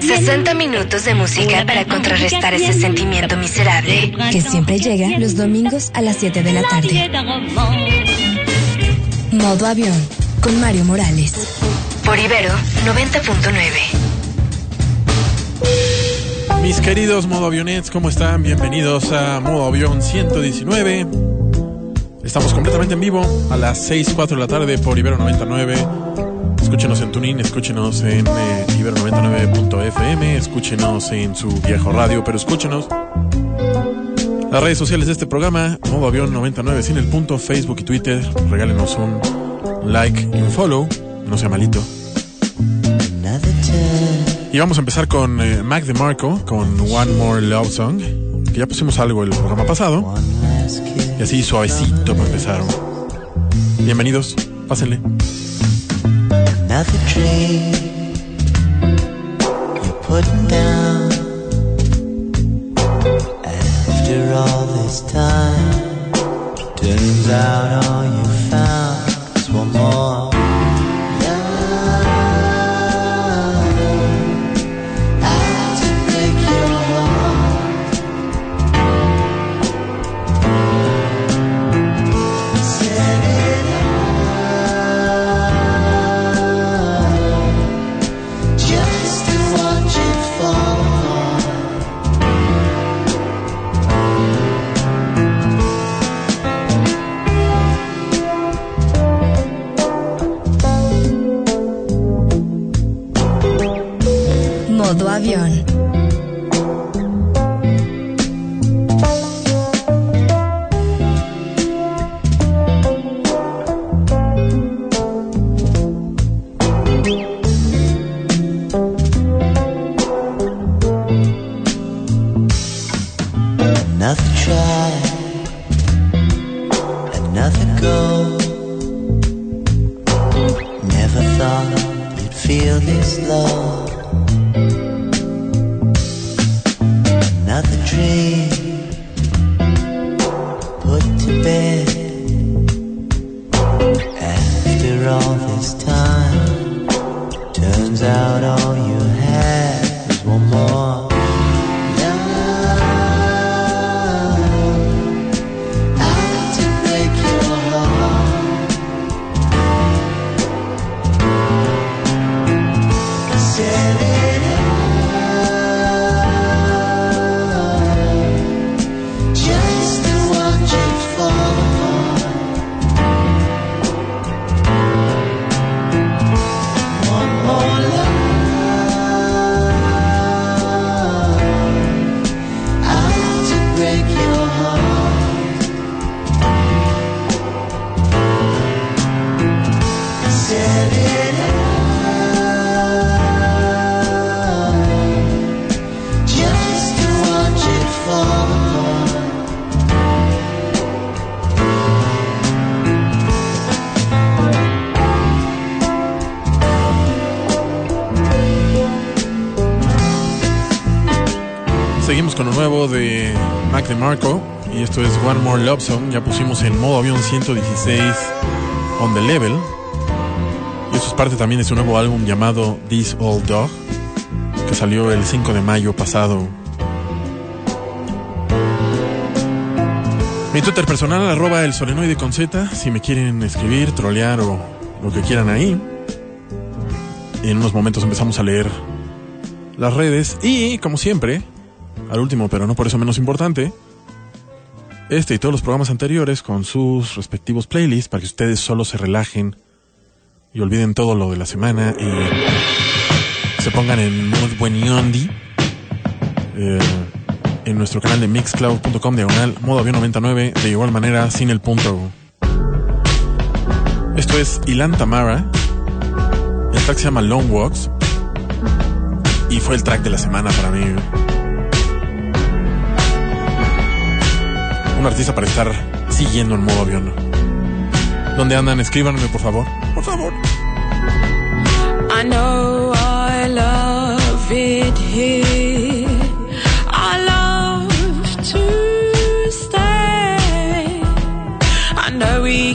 60 minutos de música para contrarrestar ese sentimiento miserable que siempre llega los domingos a las 7 de la tarde. Modo avión con Mario Morales. Por Ibero 90.9. Mis queridos modo avionets, ¿cómo están? Bienvenidos a modo avión 119. Estamos completamente en vivo a las 6, 4 de la tarde por Ibero 99. Escúchenos en Tunin, escúchenos en eh, Ibero99.fm, escúchenos en su viejo radio, pero escúchenos. Las redes sociales de este programa, modo avión 99 sin el punto, Facebook y Twitter. Regálenos un like y un follow, no sea malito. Y vamos a empezar con eh, Mac DeMarco, con One More Love Song, que ya pusimos algo el programa pasado. Y así suavecito para empezar. Bienvenidos, pásenle. Another dream putting down after all this time. Turns out all you found was one more. Con lo nuevo de Mac DeMarco y esto es One More Love Song. Ya pusimos en modo avión 116 on the level. Y esto es parte también de su nuevo álbum llamado This Old Dog, que salió el 5 de mayo pasado. Mi Twitter personal, arroba el solenoide con Z, si me quieren escribir, trolear o lo que quieran ahí. En unos momentos empezamos a leer las redes y, como siempre, al último, pero no por eso menos importante, este y todos los programas anteriores con sus respectivos playlists para que ustedes solo se relajen y olviden todo lo de la semana y se pongan en mood buen yondi. Eh, en nuestro canal de mixcloud.com diagonal modo avión 99 de igual manera sin el punto. Esto es Ilan Tamara. El track se llama Long Walks y fue el track de la semana para mí. Un artista para estar siguiendo en modo avión. ¿Dónde andan? Escríbanme, por favor. Por favor. I know I love it here. I love to stay. I know we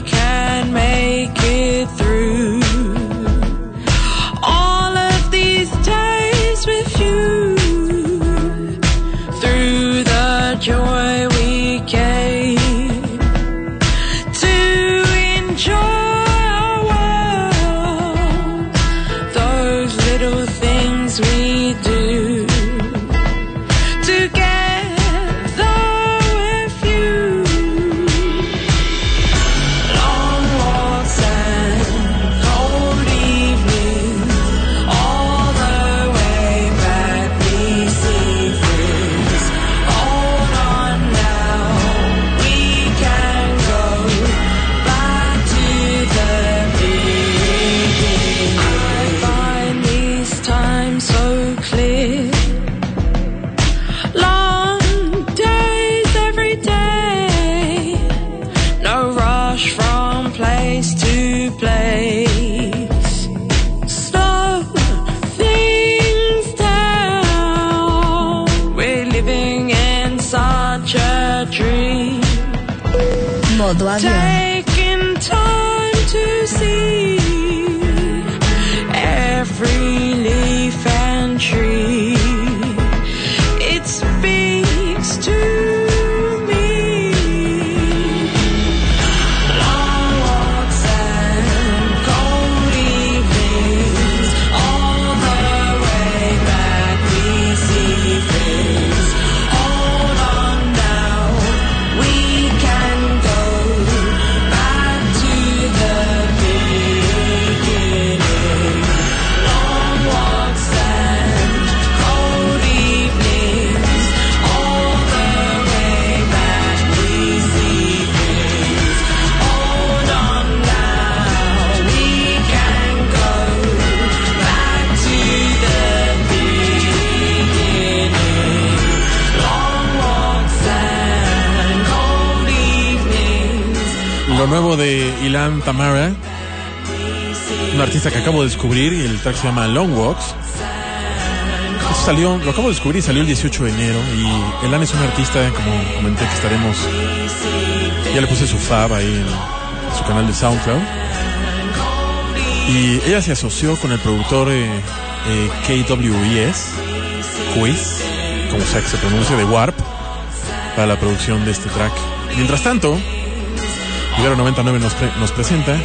Tamara, un artista que acabo de descubrir y el track se llama Long Walks. Salió, lo acabo de descubrir y salió el 18 de enero y Ilan es un artista, como comenté que estaremos, ya le puse su fab ahí en su canal de SoundCloud. Y ella se asoció con el productor eh, eh, KWES, Quiz, como sea que se pronuncia, de Warp, para la producción de este track. Mientras tanto, Ibero 99 nos, nos presenta,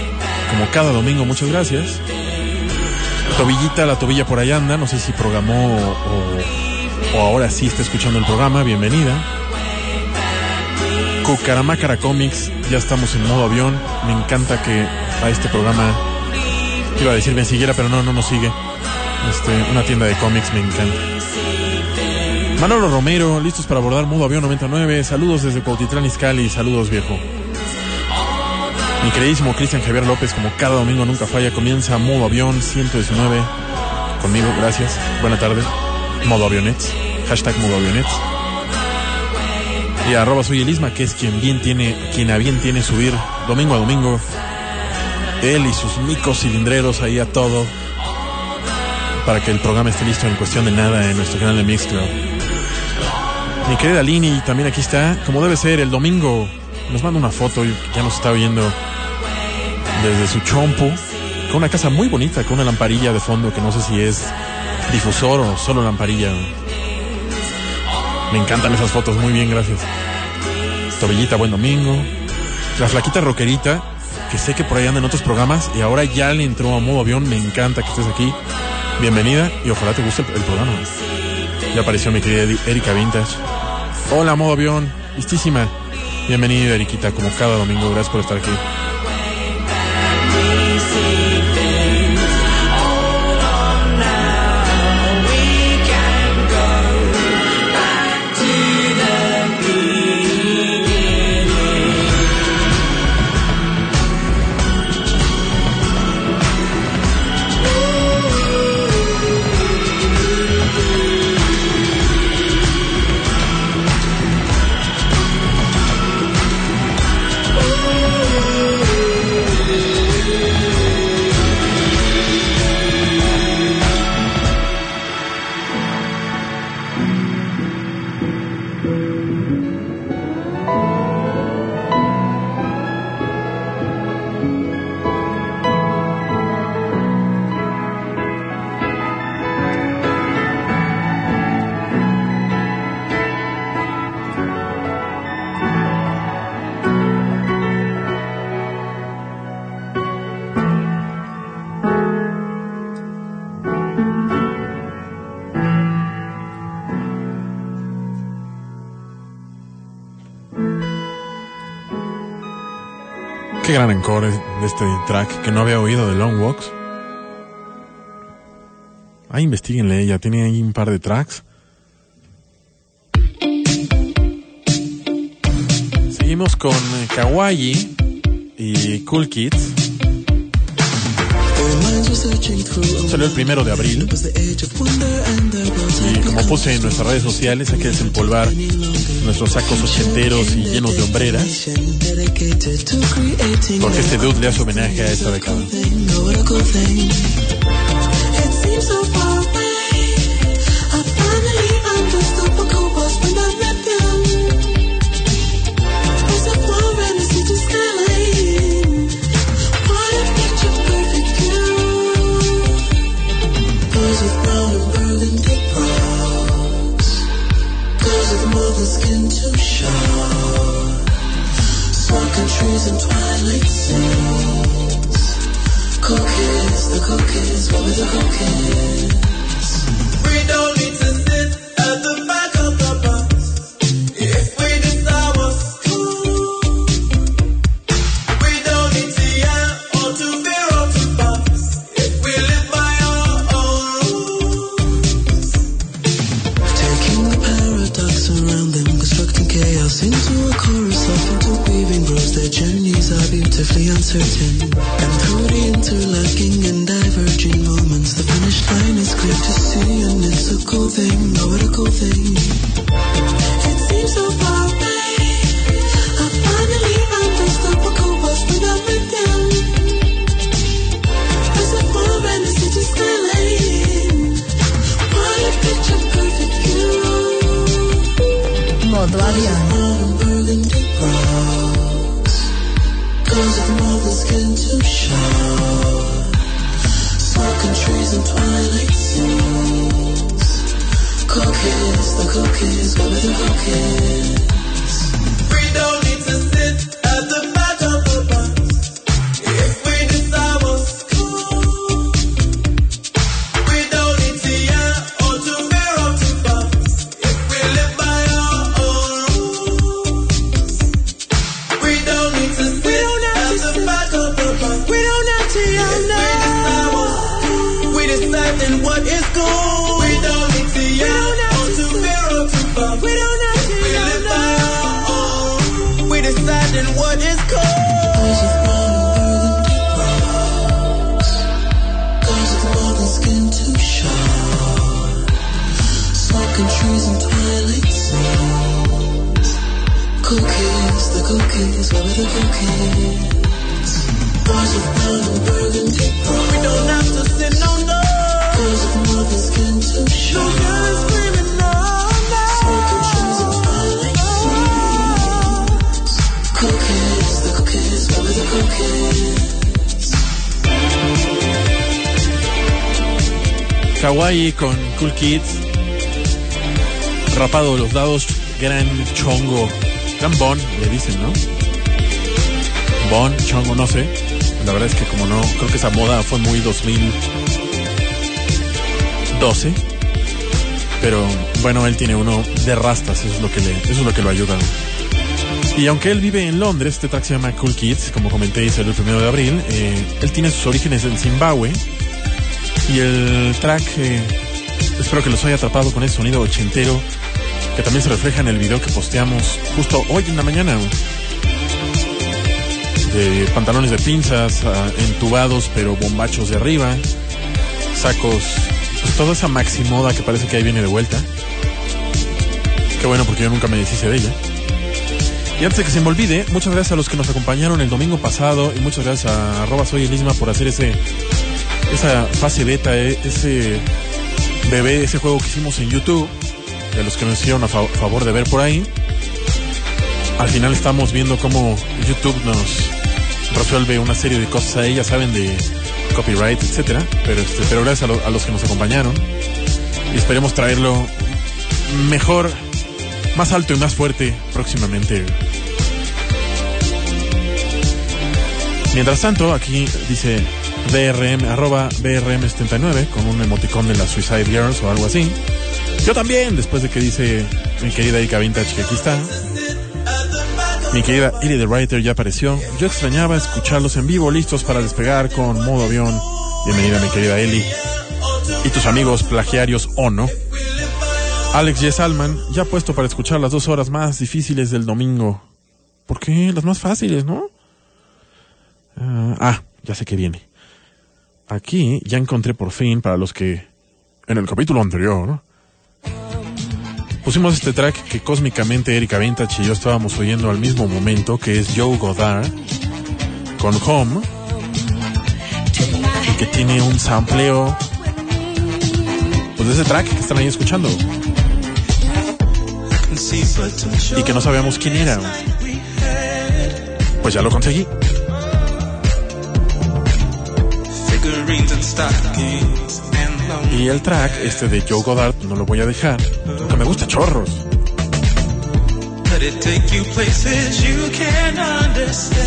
como cada domingo, muchas gracias. Tobillita, la tobilla por ahí anda, no sé si programó o, o ahora sí está escuchando el programa, bienvenida. Cucaramácara Comics, ya estamos en modo avión, me encanta que a este programa, iba a decir me siguiera, pero no, no nos sigue. Este, una tienda de cómics, me encanta. Manolo Romero, listos para abordar modo avión 99, saludos desde Cuautitlán Izcalli, saludos viejo. Mi queridísimo Cristian Javier López, como cada domingo nunca falla, comienza modo avión 119 conmigo, gracias. Buena tarde. Modo avionets. Hashtag modo avionets. Y arroba soy el Isma, que es quien bien tiene, quien a bien tiene subir domingo a domingo. Él y sus micos cilindreros ahí a todo. Para que el programa esté listo en cuestión de nada en nuestro canal de Mixcloud. Mi querida Lini también aquí está, como debe ser, el domingo nos manda una foto ya nos está viendo desde su chompo, con una casa muy bonita, con una lamparilla de fondo que no sé si es difusor o solo lamparilla. Me encantan esas fotos, muy bien, gracias. Tobillita, buen domingo. La flaquita rockerita, que sé que por ahí anda en otros programas y ahora ya le entró a modo avión, me encanta que estés aquí. Bienvenida y ojalá te guste el, el programa. Ya apareció mi querida Eri- Erika Vintage. Hola, modo avión, listísima. Bienvenida, Eriquita, como cada domingo. Gracias por estar aquí. Qué gran encore de este track que no había oído de Long Walks. Ah, investiguenle, ella tiene ahí un par de tracks. Seguimos con eh, Kawaii y Cool Kids. Salió el primero de abril. Y como puse en nuestras redes sociales, hay que desempolvar nuestros sacos ochenteros y llenos de hombreras. Porque este dude le hace homenaje a esta década. Trees and twilight scenes. Cookies, the cookies, what were the cookies? Kawaii con Cool Kids. Rapado los dados, gran chongo. Gran bon, le dicen, ¿no? Bon, chongo, no sé. La verdad es que como no, creo que esa moda fue muy 2012. Pero bueno, él tiene uno de rastas, eso es lo que le, eso es lo que lo ayuda. Y aunque él vive en Londres, este track se llama Cool Kids, como comenté, el primero de abril. eh, él tiene sus orígenes en Zimbabue. Y el track, eh, espero que los haya atrapado con ese sonido ochentero, que también se refleja en el video que posteamos justo hoy en la mañana. De pantalones de pinzas, ah, entubados pero bombachos de arriba, sacos, pues toda esa maximoda que parece que ahí viene de vuelta. Qué bueno porque yo nunca me deshice de ella. Y antes de que se me olvide, muchas gracias a los que nos acompañaron el domingo pasado y muchas gracias a arroba soy Elisma por hacer ese esa fase beta, eh, ese bebé, ese juego que hicimos en YouTube, de los que nos hicieron a fa- favor de ver por ahí. Al final estamos viendo cómo YouTube nos resuelve una serie de cosas ahí, ya saben, de copyright, etcétera. Pero, este, pero gracias a los que nos acompañaron. Y esperemos traerlo mejor, más alto y más fuerte próximamente. Mientras tanto, aquí dice BRM, arroba BRM79, con un emoticón de las Suicide Girls o algo así. Yo también, después de que dice mi querida Ica Vintage que aquí está. Mi querida Ellie the Writer ya apareció. Yo extrañaba escucharlos en vivo, listos para despegar con modo avión. Bienvenida, mi querida Ellie. Y tus amigos plagiarios o no. Alex G. Salman, ya puesto para escuchar las dos horas más difíciles del domingo. ¿Por qué? Las más fáciles, ¿no? Ah, ah, ya sé que viene. Aquí ya encontré por fin, para los que en el capítulo anterior pusimos este track que cósmicamente Erika Vintage y yo estábamos oyendo al mismo momento, que es Joe Goddard con Home, y que tiene un sampleo pues de ese track que están ahí escuchando y que no sabíamos quién era. Pues ya lo conseguí. Y el track, este de Joe Goddard, no lo voy a dejar, porque me gusta chorros.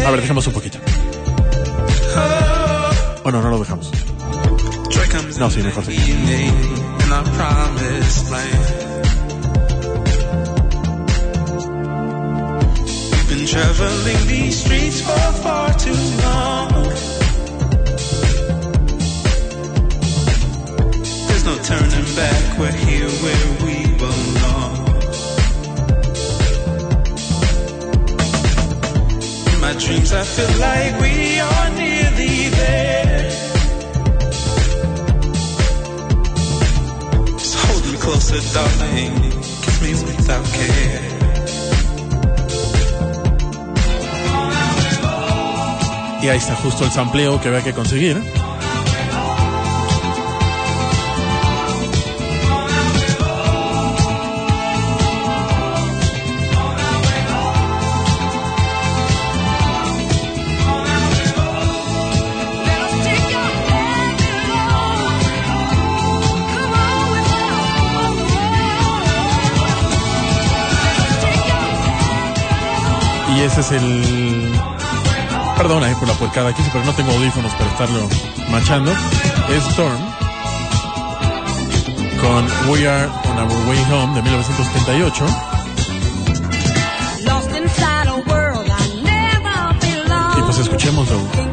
A ver, dejemos un poquito. Oh, no, no lo dejamos. No, sí, mejor sí. Traveling these streets for far too long. There's no turning back, we're here where we belong. In my dreams, I feel like we are there. Closer, darling. Kiss without care. Y ahí está justo el sampleo que había que conseguir. Y ese es el. Perdón ahí por la puercada aquí, pero no tengo audífonos para estarlo machando. Es Storm con We Are on Our Way Home de 1978. Lost inside a world I never belonged. Y pues escuchémoslo.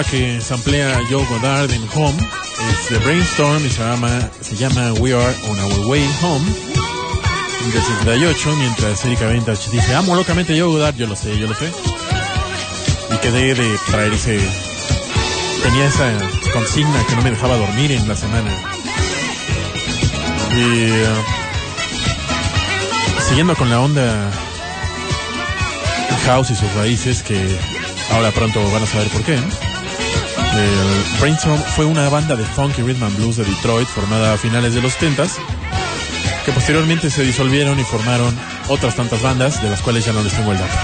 Rola que samplea Joe Goddard en Home es de Brainstorm y se llama, se llama We Are On Our Way Home del 78, mientras Erika Vintage dice, amo locamente Joe Goddard, yo lo sé, yo lo sé. Y quedé de traer ese... Tenía esa consigna que no me dejaba dormir en la semana. Y... eh, siguiendo con la onda house y sus raíces, que ahora pronto van a saber por qué. El Brainstorm fue una banda de funk y rhythm and blues de Detroit formada a finales de los 70 que posteriormente se disolvieron y formaron otras tantas bandas de las cuales ya no les tengo el dato.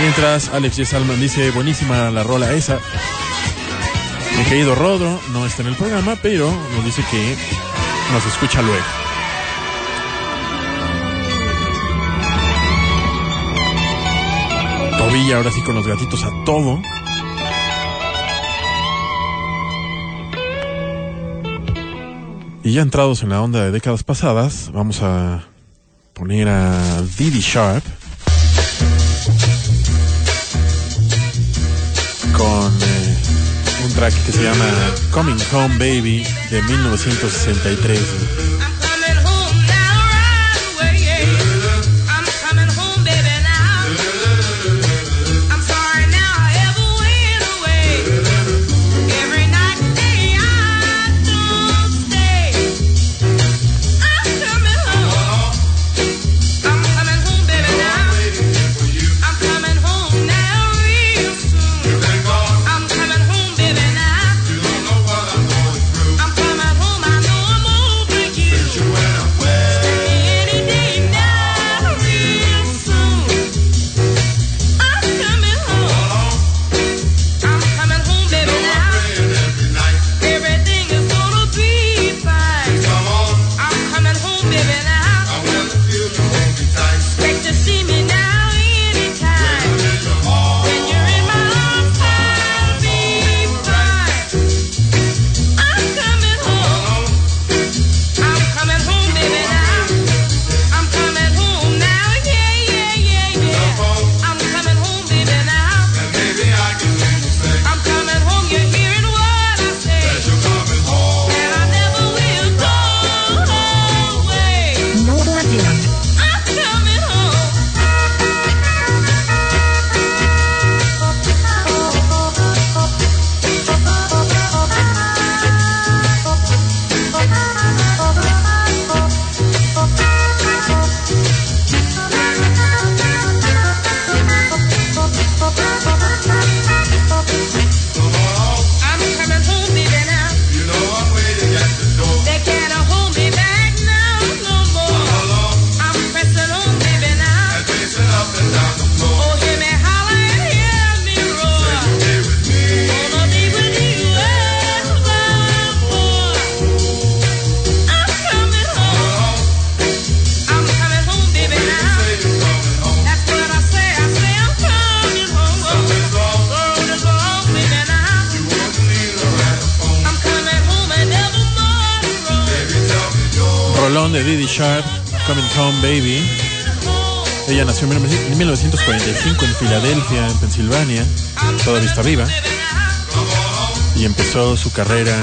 Mientras Alex G. Salman dice, buenísima la rola esa. Mi querido Rodro no está en el programa, pero nos dice que nos escucha luego. Tobilla ahora sí con los gatitos a todo. Y ya entrados en la onda de décadas pasadas, vamos a poner a Didi Sharp con eh, un track que se llama Coming Home Baby de 1963. 1945 en Filadelfia, en Pensilvania. Todavía está viva. Y empezó su carrera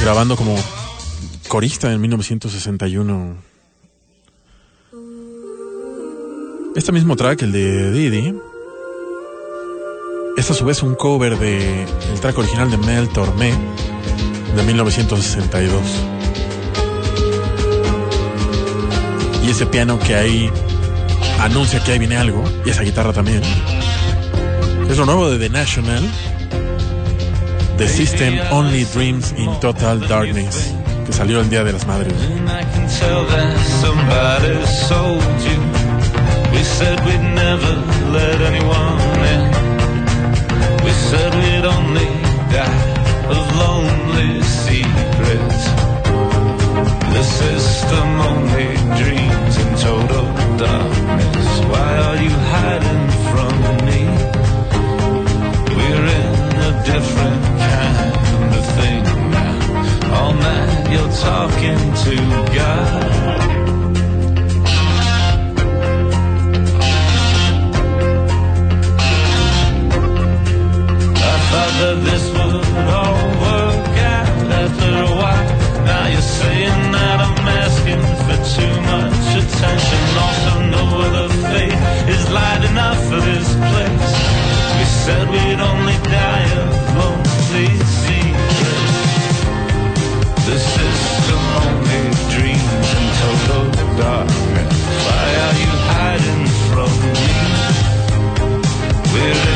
grabando como corista en 1961. Este mismo track, el de Didi, es a su vez un cover de el track original de Mel Tormé de 1962. Y ese piano que ahí anuncia que ahí viene algo, y esa guitarra también. Es lo nuevo de The National, The System Only Dreams in Total Darkness, que salió el Día de las Madres. We said we'd never let anyone in. We said we'd only die of lonely secrets. The system only dreams in total darkness. Why are you hiding from me? We're in a different kind of thing now. All night you're talking to God. I thought that this would all work out after a while. Now you're saying that I'm for too much attention. lost on no other fate is light enough for this place. We said we'd only die of lonely secrets. The system only dreams in total darkness. Why are you hiding from me? We're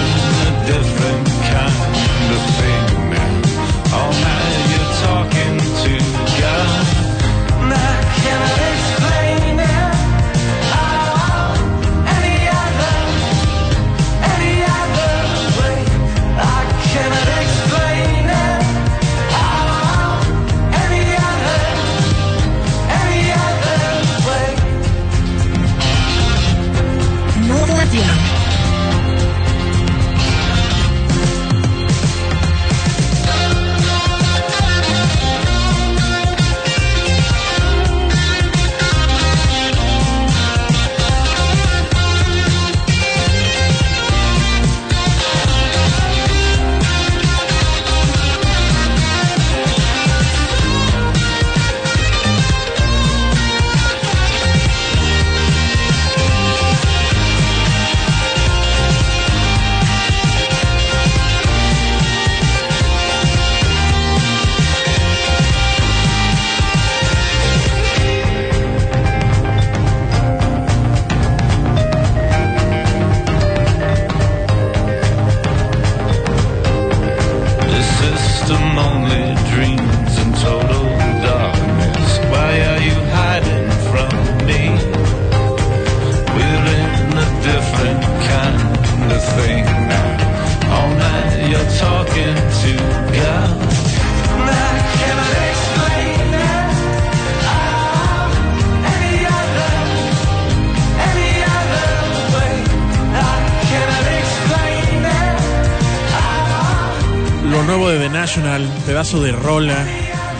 pedazo de rola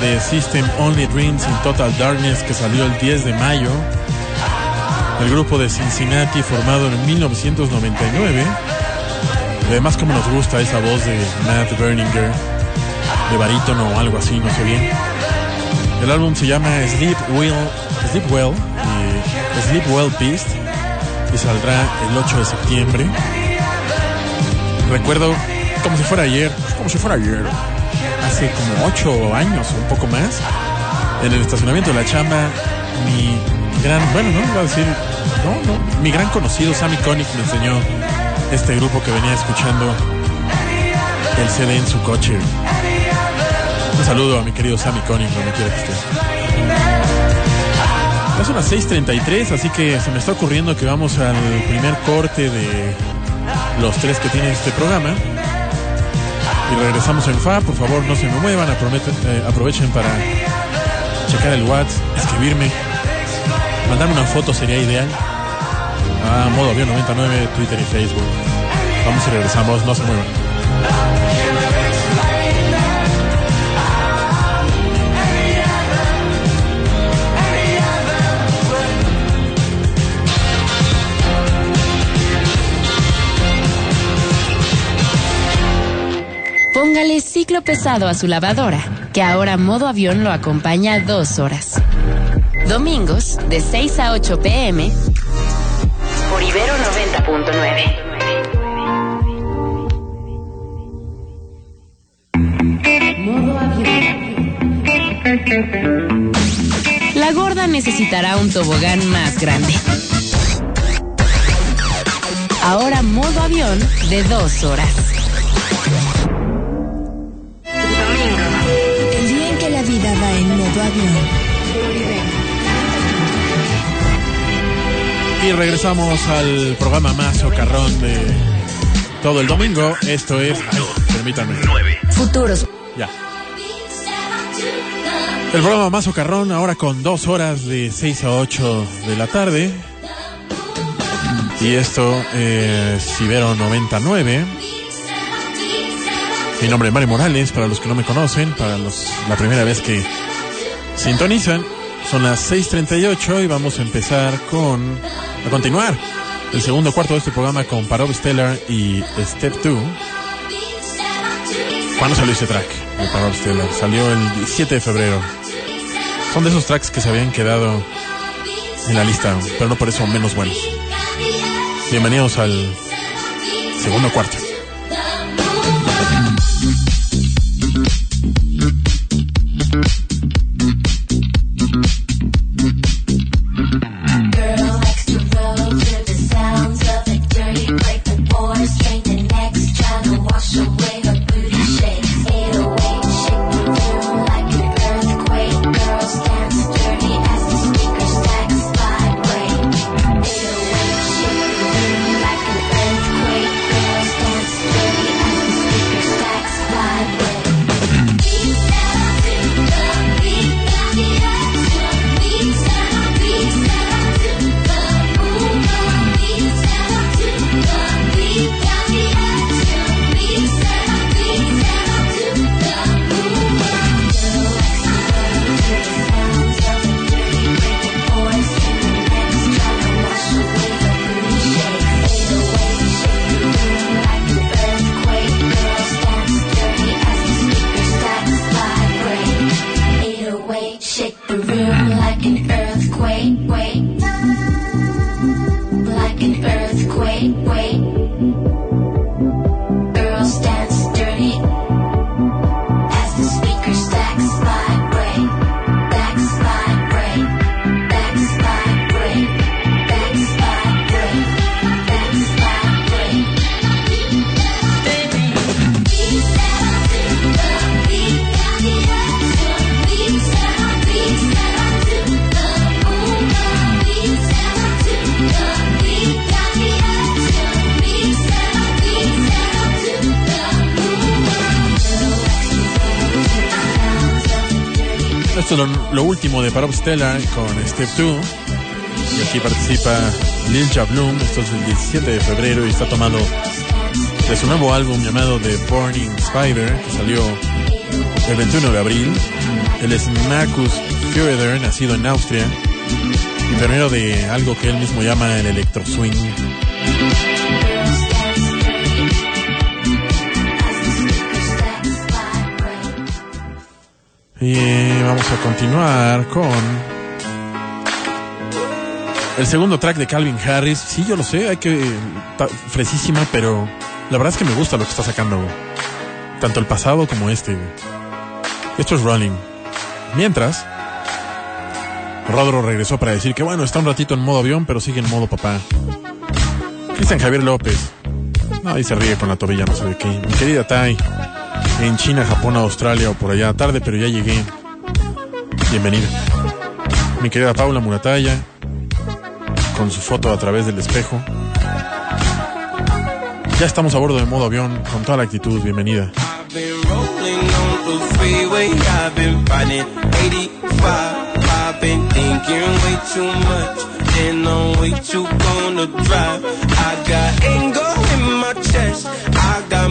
de System Only Dreams in Total Darkness que salió el 10 de mayo. El grupo de Cincinnati formado en 1999. Además, como nos gusta esa voz de Matt Berninger, de barítono o algo así, no sé bien. El álbum se llama Sleep Well, Sleep Well Sleep Well Beast y saldrá el 8 de septiembre. Recuerdo como si fuera ayer, como si fuera ayer, hace como 8 años un poco más, en el estacionamiento de la chamba, mi gran, bueno, no iba a decir, no, no, mi gran conocido Sammy Connick me enseñó este grupo que venía escuchando el CD en su coche. Un saludo a mi querido Sammy Connick, donde quiera que esté. Son las 6.33, así que se me está ocurriendo que vamos al primer corte de los tres que tiene este programa. Y regresamos en FA, por favor no se me muevan, eh, aprovechen para checar el WhatsApp, escribirme, mandarme una foto sería ideal. A modo avión 99, Twitter y Facebook. Vamos y regresamos, no se muevan. Ciclo pesado a su lavadora, que ahora modo avión lo acompaña dos horas. Domingos, de 6 a 8 pm, por Ibero 90.9. Modo avión. La gorda necesitará un tobogán más grande. Ahora modo avión de dos horas. Avión. Y regresamos al programa más socarrón de todo el domingo. Esto es. Ay, permítanme. Futuros. Ya. El programa más socarrón ahora con dos horas de 6 a 8 de la tarde. Y esto es Ibero 99. Mi nombre es Mario Morales, para los que no me conocen, para los, la primera vez que sintonizan. Son las 6.38 y vamos a empezar con, a continuar el segundo cuarto de este programa con Parov Stellar y Step 2. ¿Cuándo salió ese track de Parov Stellar? Salió el 17 de febrero. Son de esos tracks que se habían quedado en la lista, pero no por eso menos buenos. Bienvenidos al segundo cuarto. Con Step 2. Y aquí participa Lil Jabloom. Esto es del 17 de febrero y está tomado de su nuevo álbum llamado The Burning Spider, que salió el 21 de abril. Él es Marcus nacido en Austria, pionero de algo que él mismo llama el electro swing. Y vamos a continuar con el segundo track de Calvin Harris. Sí, yo lo sé, hay que está fresísima, pero la verdad es que me gusta lo que está sacando. Tanto el pasado como este. Esto es Rolling. Mientras, Rodro regresó para decir que bueno, está un ratito en modo avión, pero sigue en modo papá. Cristian Javier López. No, se ríe con la tobilla, no sé de qué. Mi querida Tai. En China, Japón, Australia o por allá. Tarde, pero ya llegué. Bienvenida. Mi querida Paula Murataya. Con su foto a través del espejo. Ya estamos a bordo de modo avión. Con toda la actitud. Bienvenida.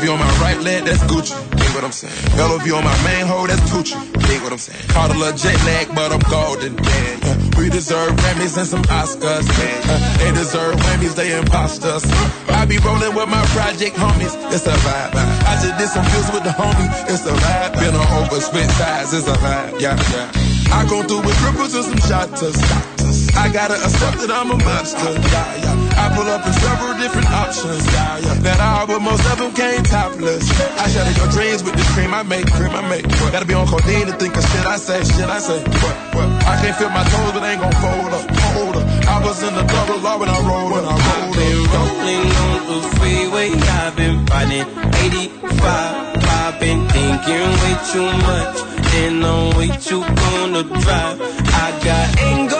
LOV on my right leg, that's Gucci. Dig what I'm saying? LOV on my main hoe, that's Gucci. Dig what I'm saying? Caught a little jet lag, but I'm golden. Yeah, yeah. We deserve Grammys and some Oscars. Yeah, uh, they deserve Grammys, they imposters. I be rolling with my project homies, it's a vibe. I just did some deals with the homie, it's a vibe. Been on over, split sides, it's a vibe. Yeah, yeah. I go through with ripples and some shotters. I gotta accept that I'm a monster. Yeah, yeah. I pull up in several different options. Yeah, yeah. That all, but most of them came topless. I shatter your dreams with this cream I make, cream I make. What? Gotta be on codeine to think of shit I say, shit I say. What? What? I can't feel my toes, but ain't gon' fold up, hold up. I was in the double law when I rolled when I rolled been up. rolling on the freeway, I've been finding 85. I've been thinking way too much, and I'm way too gonna drive. I got anger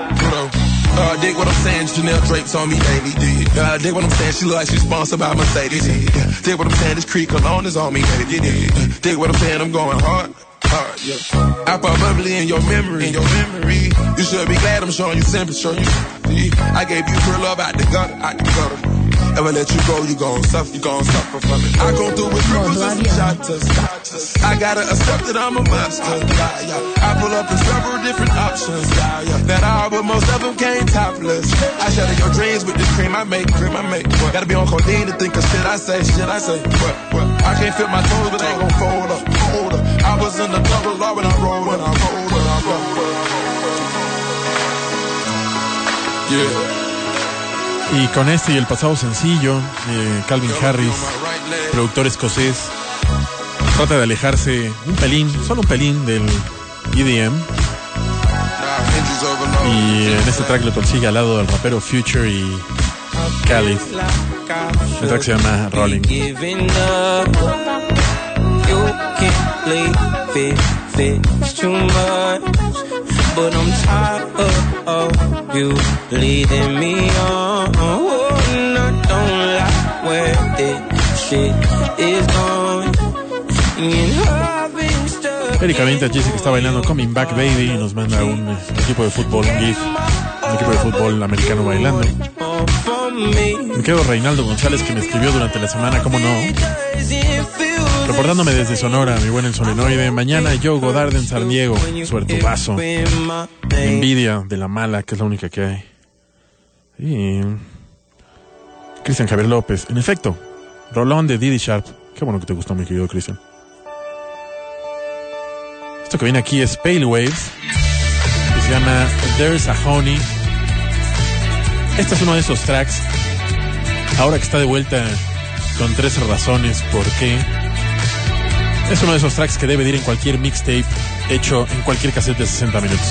Uh, dig what I'm saying, Janelle Drapes on me daily. Dig. Uh, dig what I'm saying, she look like she's sponsored by Mercedes. Yeah. Dig what I'm saying, this creek alone is on me, baby. Dig. Dig what I'm saying, I'm going hard. Hard, yeah. I pop bubbly in your memory, in your memory. You should be glad I'm showing you sympathy. I gave you pure love out the gutter, out the gutter. Ever let you go, you gon' suffer, you gon' suffer from it. I go through with ripples and shotters. I gotta accept that I'm a monster. Yeah, yeah. I pull up in several different options. Yeah, yeah. That all, but most of them came topless. I shatter your dreams with this cream I make, cream I make. What? Gotta be on codeine to think of shit I say, shit I say. What? What? I can't feel my toes, but I ain't gon' fold up, fold up. I was in the double law when I rolled, when I rolled, when I rolled. Yeah. Y con este y el pasado sencillo, eh, Calvin Harris, productor escocés, trata de alejarse un pelín, solo un pelín del EDM. Y en este track lo consigue al lado del rapero Future y Khalid. El track se llama Rolling. And I don't like where this shit is. Erika Vintage dice que está bailando Coming Back Baby y nos manda un equipo de fútbol, un GIF, un equipo de fútbol americano bailando. Me, quedo Reinaldo González que me escribió durante la semana, ¿cómo no? Reportándome desde Sonora, mi buen solenoide. Mañana Joe Godard en San Diego. Suertubazo. Envidia de la mala, que es la única que hay. Y. Cristian Javier López. En efecto, Rolón de Didi Sharp. Qué bueno que te gustó, mi querido Cristian. Esto que viene aquí es Pale Waves. Y se llama There's a Honey. Este es uno de esos tracks. Ahora que está de vuelta con tres razones por qué. Es uno de esos tracks que debe de ir en cualquier mixtape hecho en cualquier cassette de 60 minutos.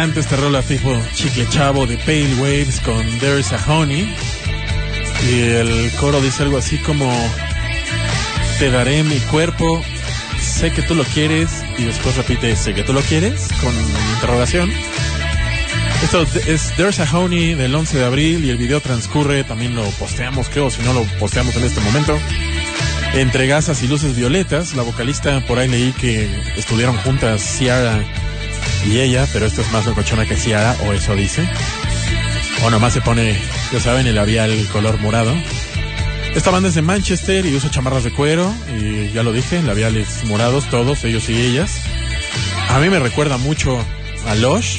Encanta este rola tipo chicle chavo de Pale Waves con There's a Honey. Y el coro dice algo así como Te daré mi cuerpo, sé que tú lo quieres. Y después repite, sé que tú lo quieres, con interrogación. Esto es There's a Honey del 11 de abril y el video transcurre, también lo posteamos, creo, si no lo posteamos en este momento. Entre gasas y luces violetas, la vocalista por ahí leí que estuvieron juntas Ciara y ella, pero esto es más locochona que Ciara, o eso dice. O nomás se pone, ya saben, el labial color morado. Esta banda es de Manchester y usa chamarras de cuero, y ya lo dije, labiales morados, todos, ellos y ellas. A mí me recuerda mucho a Lush,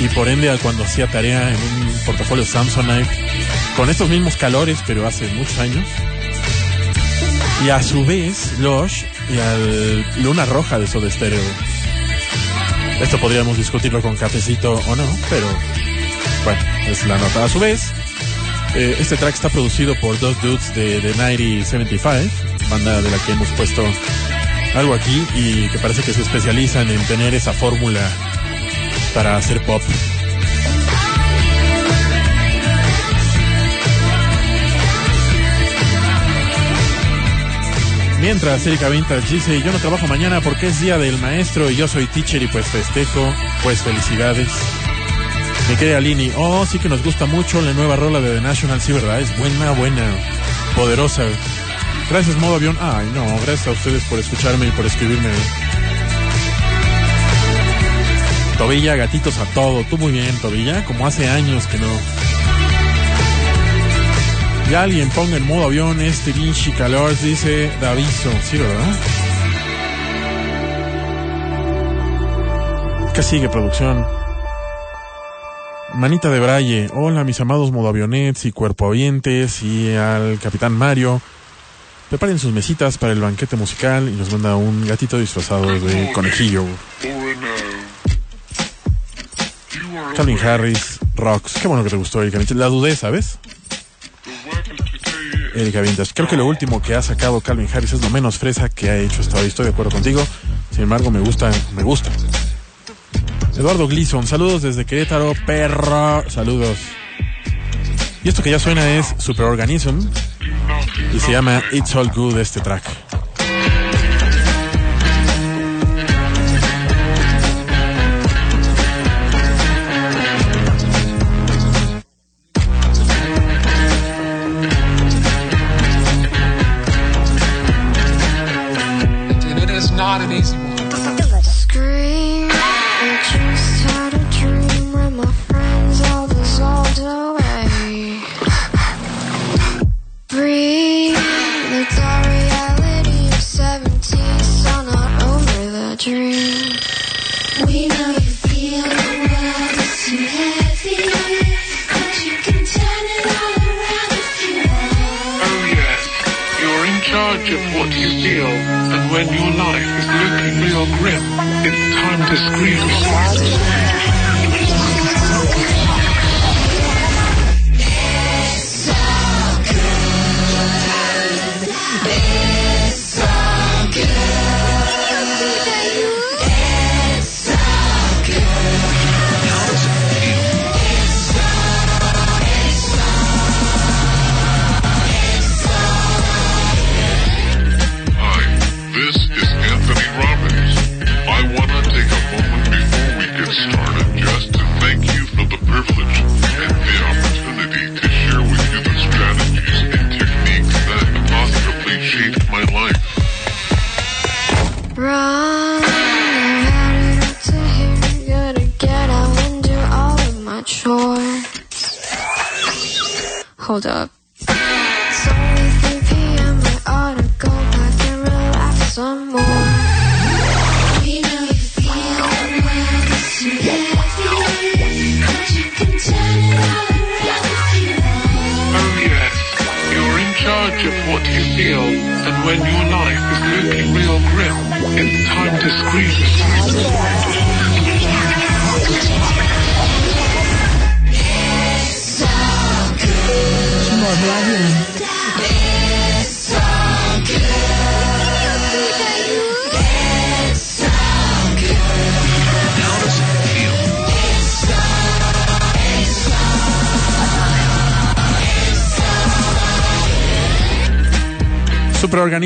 y por ende a cuando hacía tarea en un portafolio Samsonite, con estos mismos calores, pero hace muchos años. Y a su vez, Lush y al Luna Roja de Soda Stereo. Esto podríamos discutirlo con cafecito o no, pero bueno, es la nota. A su vez, eh, este track está producido por dos dudes de, de 9075, banda de la que hemos puesto algo aquí y que parece que se especializan en tener esa fórmula para hacer pop. Mientras Erika Vintage dice, yo no trabajo mañana porque es día del maestro y yo soy teacher y pues festejo, pues felicidades. Mi querida Lini, oh, sí que nos gusta mucho la nueva rola de The National, sí, ¿verdad? Es buena, buena, poderosa. Gracias, modo avión. Ay, no, gracias a ustedes por escucharme y por escribirme. Tobilla, gatitos a todo. Tú muy bien, Tobilla, como hace años que no. Alguien ponga en modo avión este Vinci Calors, dice Daviso. Sí, ¿verdad? ¿Qué sigue, producción? Manita de Braille. Hola, mis amados modoavionets y cuerpo cuerpoavientes y al Capitán Mario. Preparen sus mesitas para el banquete musical y nos manda un gatito disfrazado de conejillo. Calvin Harris, Rocks. Qué bueno que te gustó, Erika La dudé, ¿sabes? Erika Vindas. Creo que lo último que ha sacado Calvin Harris es lo menos fresa que ha hecho hasta hoy. Estoy de acuerdo contigo. Sin embargo, me gusta, me gusta. Eduardo Gleason, saludos desde Querétaro, perro. Saludos. Y esto que ya suena es Superorganism y se llama It's All Good este track. amazing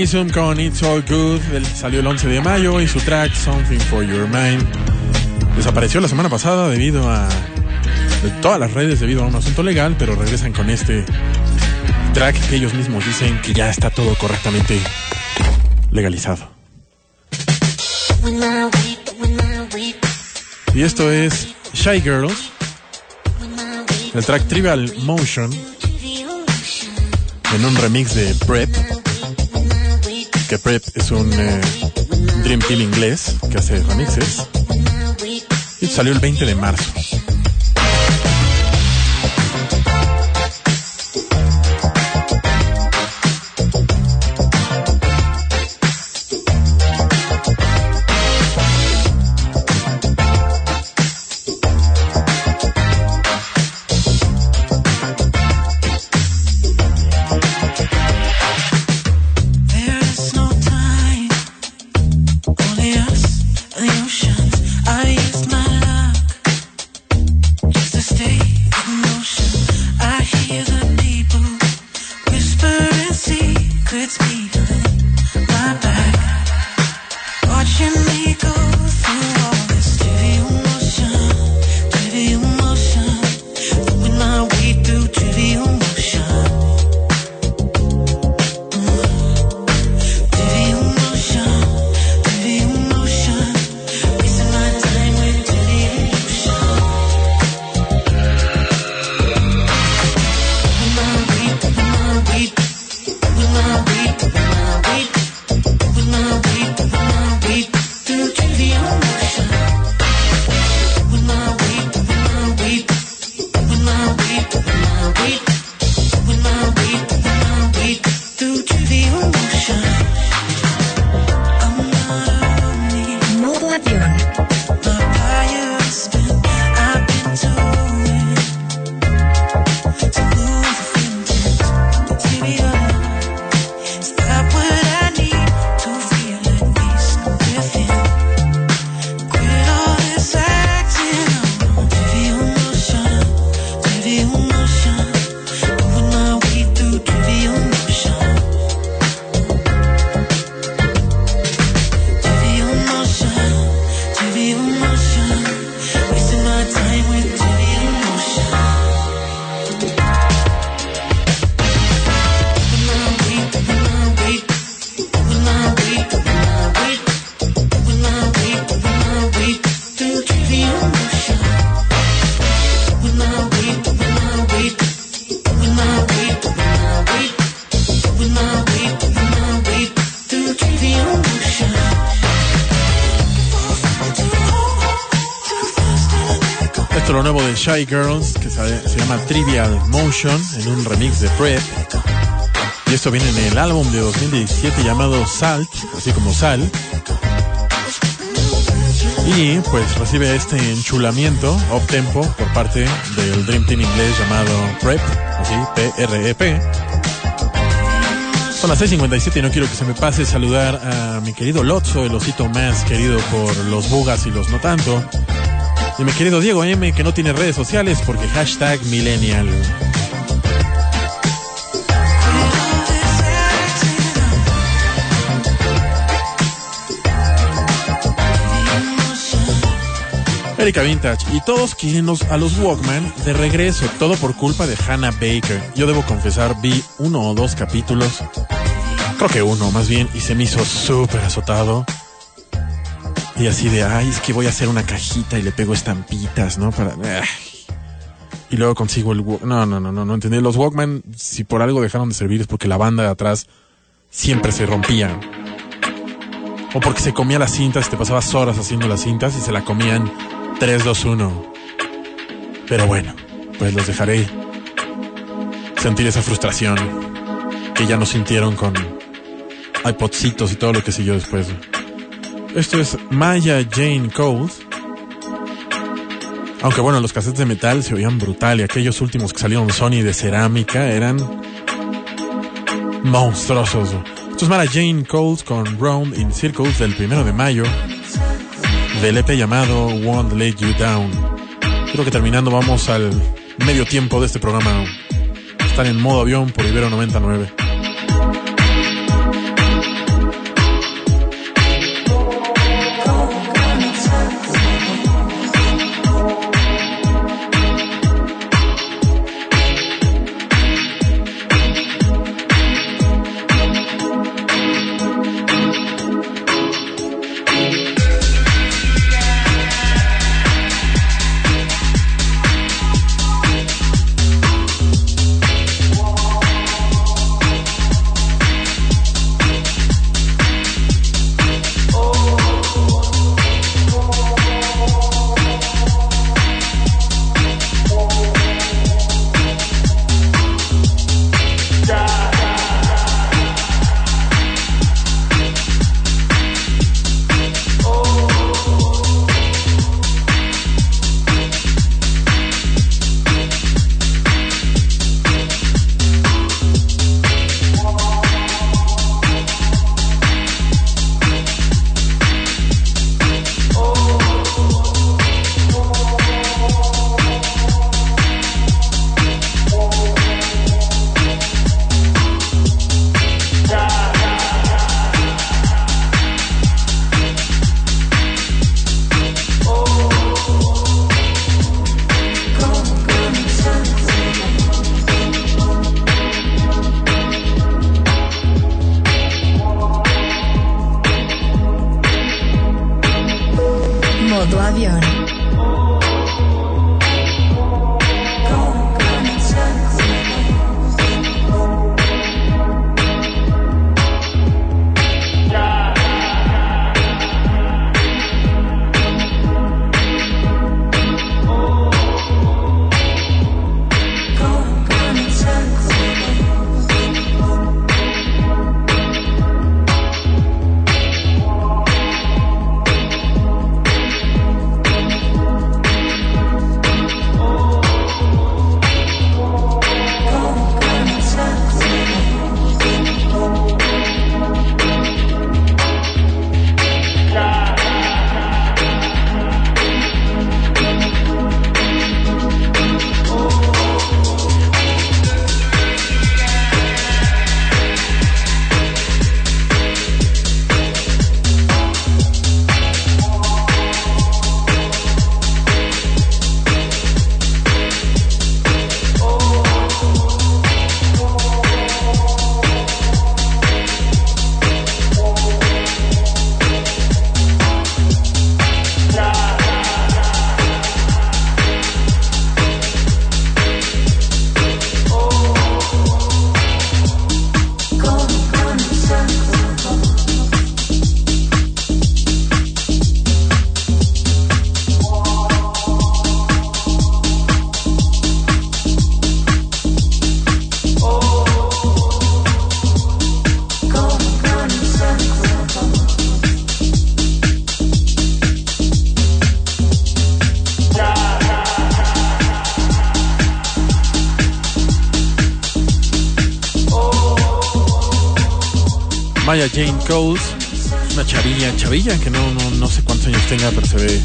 Con It's All Good. Salió el 11 de mayo y su track Something for Your Mind desapareció la semana pasada debido a de todas las redes debido a un asunto legal, pero regresan con este track que ellos mismos dicen que ya está todo correctamente legalizado. Y esto es Shy Girls, el track Trivial Motion, en un remix de Prep que Prep es un eh, Dream Team inglés que hace remixes. Y salió el 20 de marzo. Girls, que se, llama Trivial Motion, en un remix de Prep. Y esto viene en el álbum de 2017 llamado Salt, así como Sal. Y pues recibe este enchulamiento up tempo por parte del Dream Team inglés llamado Prep, así, P-R-E-P. Son las 6.57 y no quiero que se me pase saludar a mi querido Lotso, el osito más querido por los bugas y los no tanto. Y mi querido Diego M, que no tiene redes sociales porque hashtag millennial. Erika Vintage y todos quieren los- a los Walkman de regreso, todo por culpa de Hannah Baker. Yo debo confesar, vi uno o dos capítulos, creo que uno más bien, y se me hizo súper azotado. Y así de, ay, es que voy a hacer una cajita y le pego estampitas, ¿no? Para... ay. Y luego consigo el... No, no, no, no, no entendí. Los Walkman, si por algo dejaron de servir es porque la banda de atrás siempre se rompía. O porque se comía las cintas, te pasabas horas haciendo las cintas y se la comían 3, 2, 1. Pero bueno, pues los dejaré sentir esa frustración que ya no sintieron con iPodcitos y todo lo que siguió después. Esto es Maya Jane Cole. Aunque bueno, los cassettes de metal se oían brutal y aquellos últimos que salieron Sony de cerámica eran monstruosos. Esto es Mara Jane Coles con Round in Circles del primero de mayo del EP llamado Won't Let You Down. Creo que terminando vamos al medio tiempo de este programa. Están en modo avión por Ibero 99. Una chavilla, chavilla que no, no, no sé cuántos años tenga, pero se ve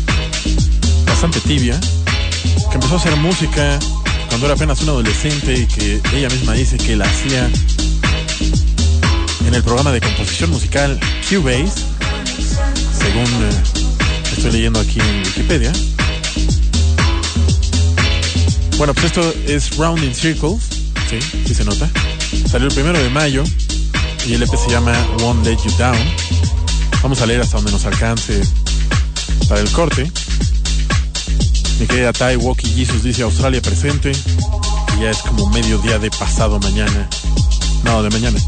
bastante tibia, que empezó a hacer música cuando era apenas una adolescente y que ella misma dice que la hacía en el programa de composición musical Cubase, según eh, estoy leyendo aquí en Wikipedia. Bueno, pues esto es Round in Circles, sí, sí se nota. Salió el primero de mayo y el EP se llama Won't Let You Down. Vamos a leer hasta donde nos alcance para el corte. Mi querida Tai Walkie Jesus dice Australia presente. Y ya es como mediodía de pasado mañana. No, de mañana.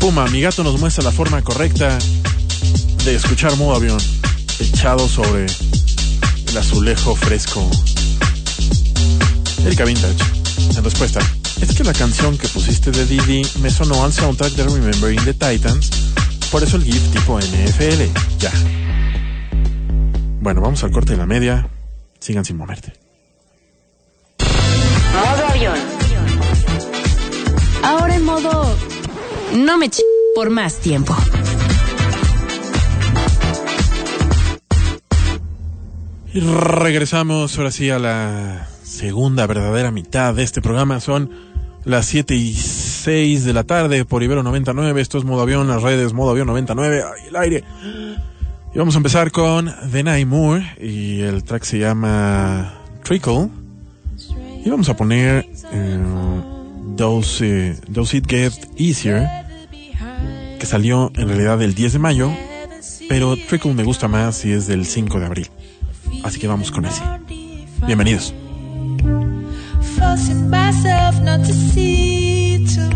Puma, mi gato nos muestra la forma correcta de escuchar modo avión. Echado sobre el azulejo fresco. Erika Vintage, en respuesta. Es que la canción que pusiste de Didi me sonó al soundtrack de Remembering the Titans. Por eso el GIF tipo NFL. Ya. Bueno, vamos al corte de la media. Sigan sin moverte. Modo avión. Ahora en modo... No me ch... por más tiempo. Y regresamos ahora sí a la segunda verdadera mitad de este programa. Son las 7 y 6 de la tarde por Ibero 99. Esto es Modo Avión, las redes Modo Avión 99. Ay, el aire. Y vamos a empezar con The Moore y el track se llama Trickle. Y vamos a poner eh, Those, eh, Those It Get Easier, que salió en realidad el 10 de mayo, pero Trickle me gusta más y es del 5 de abril. Así que vamos con ese. Bienvenidos. Forcing myself not to see too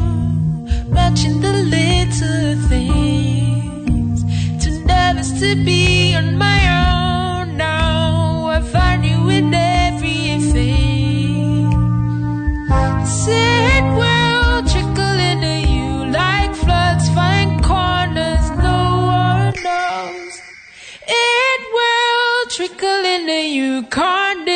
much in the little things. Too nervous to be on my own now. I find you in everything. It will trickle into you like floods, find corners no one knows. It will trickle into you, can't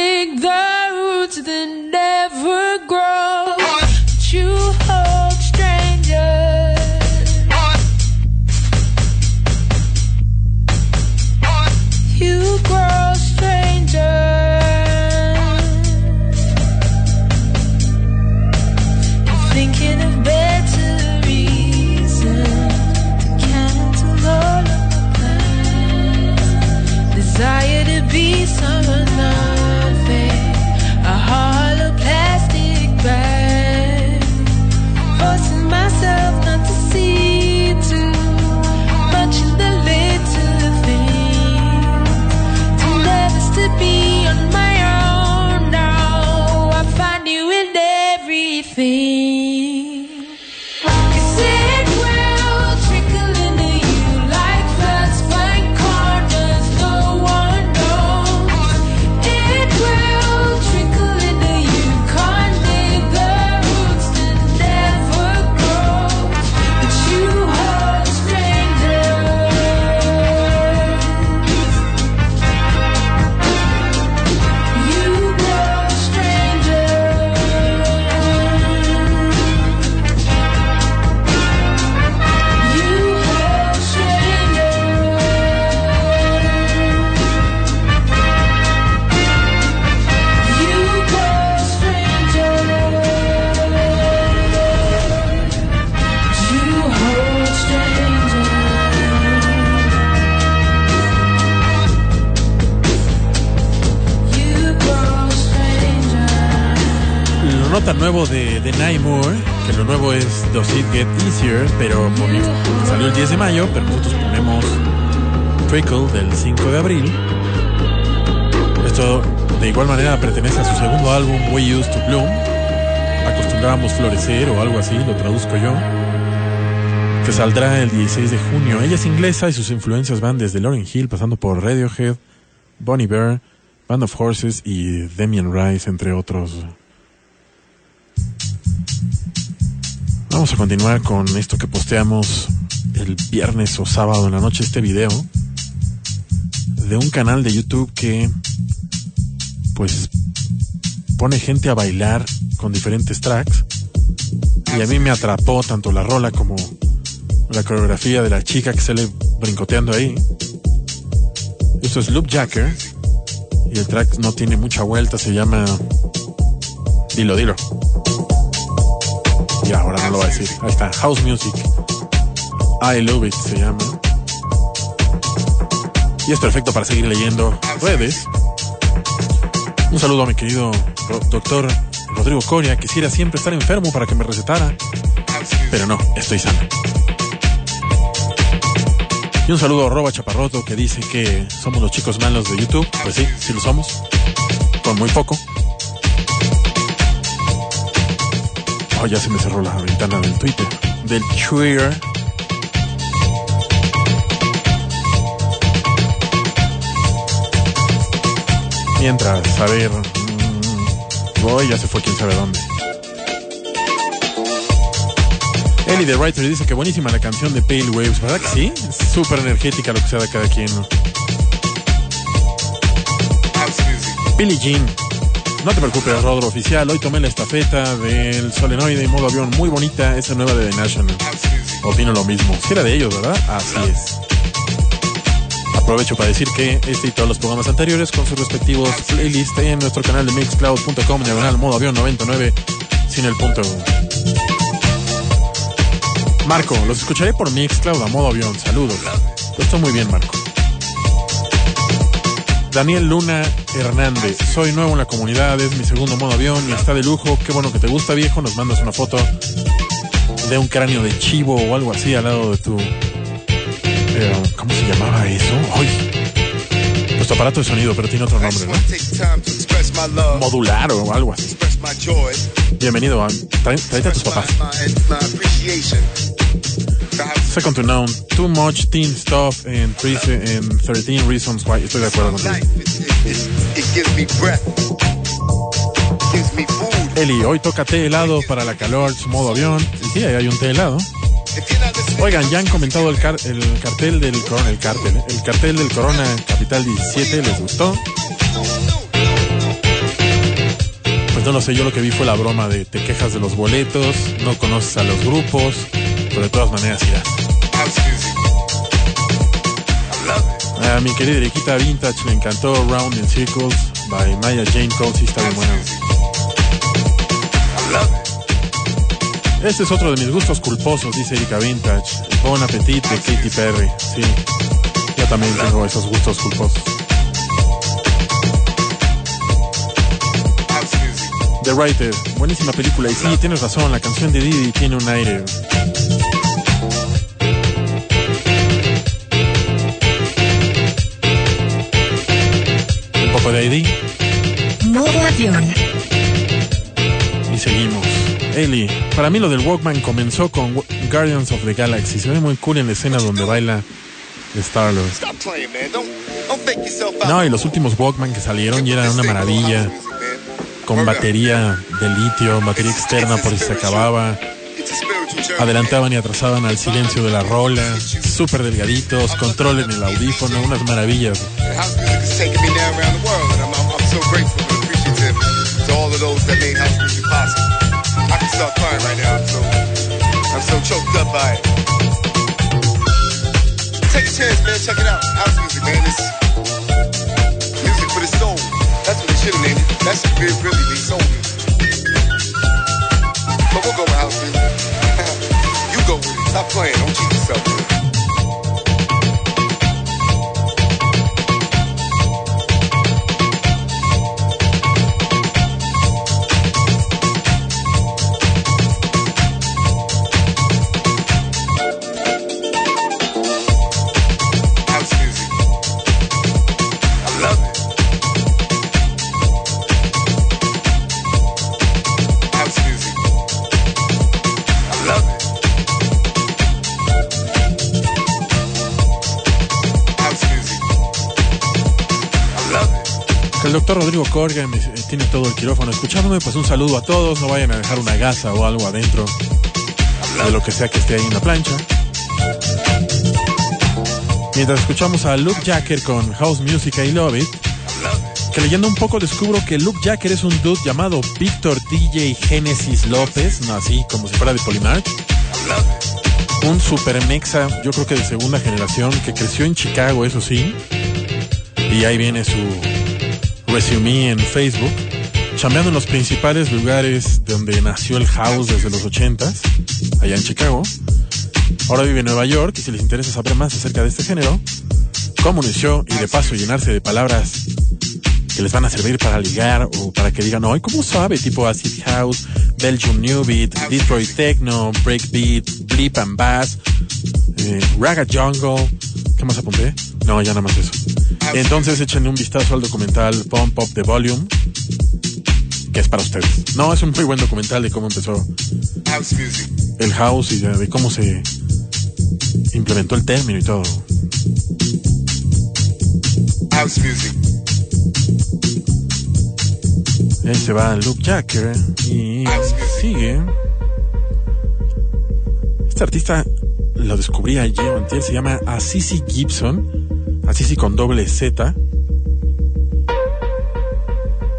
Que saldrá el 16 de junio. Ella es inglesa y sus influencias van desde Lauryn Hill, pasando por Radiohead, Bonnie Bear, Band of Horses y Demian Rice, entre otros. Vamos a continuar con esto que posteamos el viernes o sábado en la noche, este video de un canal de YouTube que pues pone gente a bailar con diferentes tracks y a mí me atrapó tanto la rola como la coreografía de la chica que sale brincoteando ahí. Esto es Loop Jacker. Y el track no tiene mucha vuelta, se llama. Dilo, dilo. Y ahora no lo va a decir. Ahí está, House Music. I Love It se llama. Y es perfecto para seguir leyendo redes. Un saludo a mi querido do- doctor Rodrigo Coria. Quisiera siempre estar enfermo para que me recetara. Pero no, estoy sano. Un saludo a Roba Chaparroto que dice que somos los chicos malos de YouTube. Pues sí, sí lo somos. Con muy poco. Oh, ya se me cerró la ventana del Twitter. Del Twitter. Mientras, a ver. mm, Voy, ya se fue quién sabe dónde. Eli The Writer dice que buenísima la canción de Pale Waves, ¿verdad que sí? Súper energética lo que sea de cada quien. ¿no? Billie Jean. No te preocupes, Rodro Oficial. Hoy tomé la estafeta del solenoide y modo avión. Muy bonita esa nueva de The National. Opino lo mismo. Si era de ellos, ¿verdad? Así es. Aprovecho para decir que este y todos los programas anteriores con sus respectivos playlists en nuestro canal de mixcloud.com diagonal modo avión 99 sin el punto. Marco, los escucharé por Mixcloud a modo avión. Saludos. Está muy bien, Marco. Daniel Luna Hernández. Soy nuevo en la comunidad, es mi segundo modo avión y está de lujo. Qué bueno que te gusta, viejo. Nos mandas una foto de un cráneo de chivo o algo así al lado de tu. eh, ¿Cómo se llamaba eso? Ay. Pues tu aparato de sonido, pero tiene otro nombre, ¿no? Modular o algo así. Bienvenido. A, trae- tráete a tus papás. Second to none. Too much teen stuff and, 13 and 13 reasons why. Estoy de acuerdo contigo. Eli, hoy toca té helado para la calor, modo avión. Y sí, ahí hay un té helado. Oigan, ya han comentado el, car- el cartel del Corona, el cartel, ¿eh? el cartel del Corona Capital 17, ¿les gustó? Pues no lo sé, yo lo que vi fue la broma de te quejas de los boletos, no conoces a los grupos, pero de todas maneras irás. A mi querida Eriquita Vintage le encantó Round in Circles by Maya Jane Cole, sí está bien buena. Este es otro de mis gustos culposos, dice Erika Vintage. Bon Appetit de Katy Perry. Sí, yo también tengo esos gustos culposos. The Writer, buenísima película. Y sí, tienes razón, la canción de Didi tiene un aire. ID Modo avión. y seguimos. Eli, para mí lo del Walkman comenzó con Guardians of the Galaxy. Se ve muy cool en la escena donde baila yourself out. No, y los últimos Walkman que salieron y eran una maravilla. Con batería de litio, batería externa por si se acababa. Adelantaban y atrasaban al silencio de la rola. Súper delgaditos, control en el audífono, unas maravillas. Grateful and appreciative to all of those that made house music possible. I can start crying right now. I'm so, I'm so choked up by it. Take a chance, man. Check it out. House music, man. It's music for the soul. That's what they should have named it. That should be really be soul music. But we'll go with house music. you go with it. Stop playing. Don't cheat yourself. Man. Rodrigo Corga tiene todo el quirófano escuchándome. Pues un saludo a todos. No vayan a dejar una gasa o algo adentro de lo que sea que esté ahí en la plancha. Mientras escuchamos a Luke Jacker con House Music I Love It, que leyendo un poco descubro que Luke Jacker es un dude llamado Víctor DJ Genesis López, no así como si fuera de Polymarch. un super mexa, yo creo que de segunda generación, que creció en Chicago, eso sí. Y ahí viene su resume en Facebook. Chambeando en los principales lugares donde nació el house desde los 80s, allá en Chicago. Ahora vive en Nueva York y si les interesa saber más acerca de este género, cómo inició y de paso llenarse de palabras que les van a servir para ligar o para que digan, ay, ¿cómo sabe? Tipo Acid House, Belgium New Beat, Detroit Techno, Breakbeat, Bleep and Bass, eh, Raga Jungle. ¿Qué más apunté? No, ya nada más eso. Entonces échenle un vistazo al documental Pump Up the Volume, que es para ustedes. No, es un muy buen documental de cómo empezó House music. el house y de, cómo se implementó el término y todo. House music. Ahí se va Luke Jacker y sigue. Este artista lo descubrí ayer se llama Assisi Gibson, Assisi con doble Z.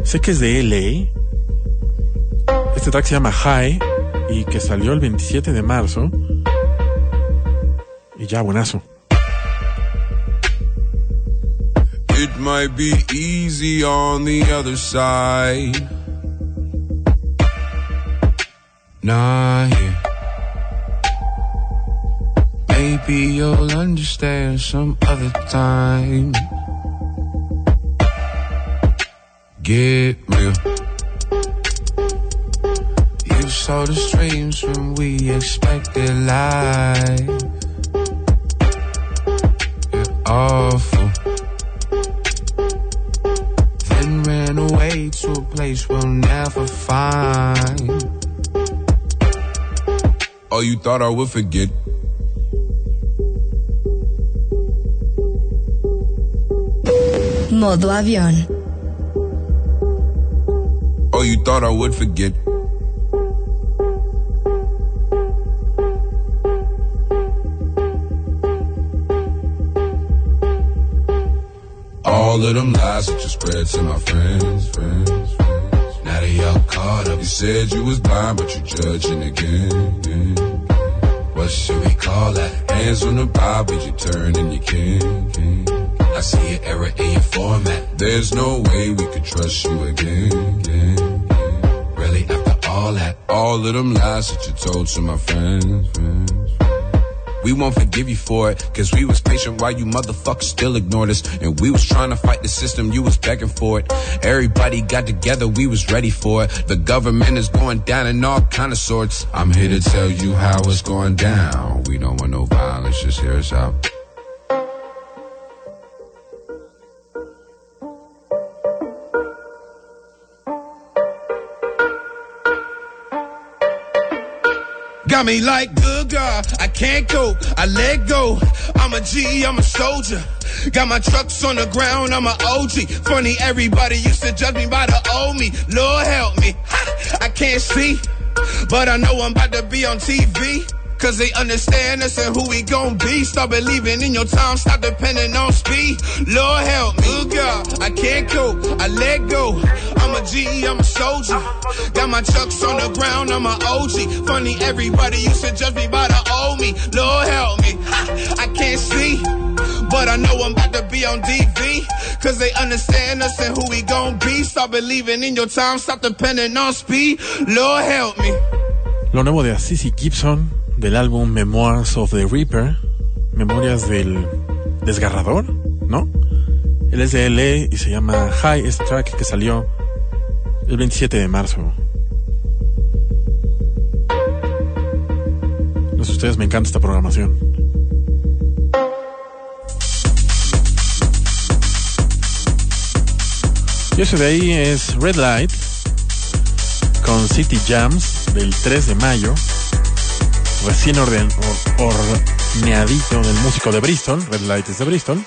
Sé que es de LA. Este track se llama High y que salió el 27 de marzo. Y ya, buenazo. It might be easy on the other side. Nah, yeah. Maybe you'll understand some other time. Get real. You saw the streams when we expected life. You're awful. Then ran away to a place we'll never find. Oh, you thought I would forget? Modo avión. Oh, you thought I would forget? All of them lies that you spread to my friends, friends, friends. Now they all caught up. You said you was blind, but you judging again. What should we call that? Hands on the Bible, you turn and you can, can. I see an error in your format. There's no way we could trust you again. again. Really, after all that, all of them lies that you told to my friends, friends. We won't forgive you for it, cause we was patient while you motherfuckers still ignored us. And we was trying to fight the system, you was begging for it. Everybody got together, we was ready for it. The government is going down in all kind of sorts. I'm here to tell you how it's going down. We don't want no violence, just hear us out. Got me like good God, I can't go, I let go. I'm a G, I'm a soldier. Got my trucks on the ground, I'm a OG. Funny, everybody used to judge me by the old me. Lord help me, ha, I can't see, but I know I'm about to be on TV. Cause they understand us and who we gon' be. Start believing in your time, stop depending on speed. Lord help me, God, I can't go, I let go. I'm a G, I'm a soldier. Got my chucks on the ground, I'm a OG. Funny, everybody used to judge me by the old me. Lord help me, I can't see. But I know I'm about to be on DV. Cause they understand us and who we gon' be. Start believing in your time, stop depending on speed. Lord help me. Lo nuevo de Assisi Gibson del álbum Memoirs of the Reaper, Memorias del Desgarrador, ¿no? Él es de LA y se llama High este track que salió el 27 de marzo. No sé ustedes, me encanta esta programación. Y ese de ahí es Red Light con City Jams del 3 de mayo recién orden, or- del músico de Bristol, Red Light es de Bristol.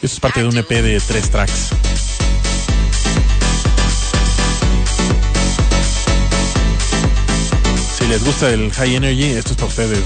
Y Esto es parte de un EP de tres tracks. Si les gusta el High Energy, esto es para ustedes.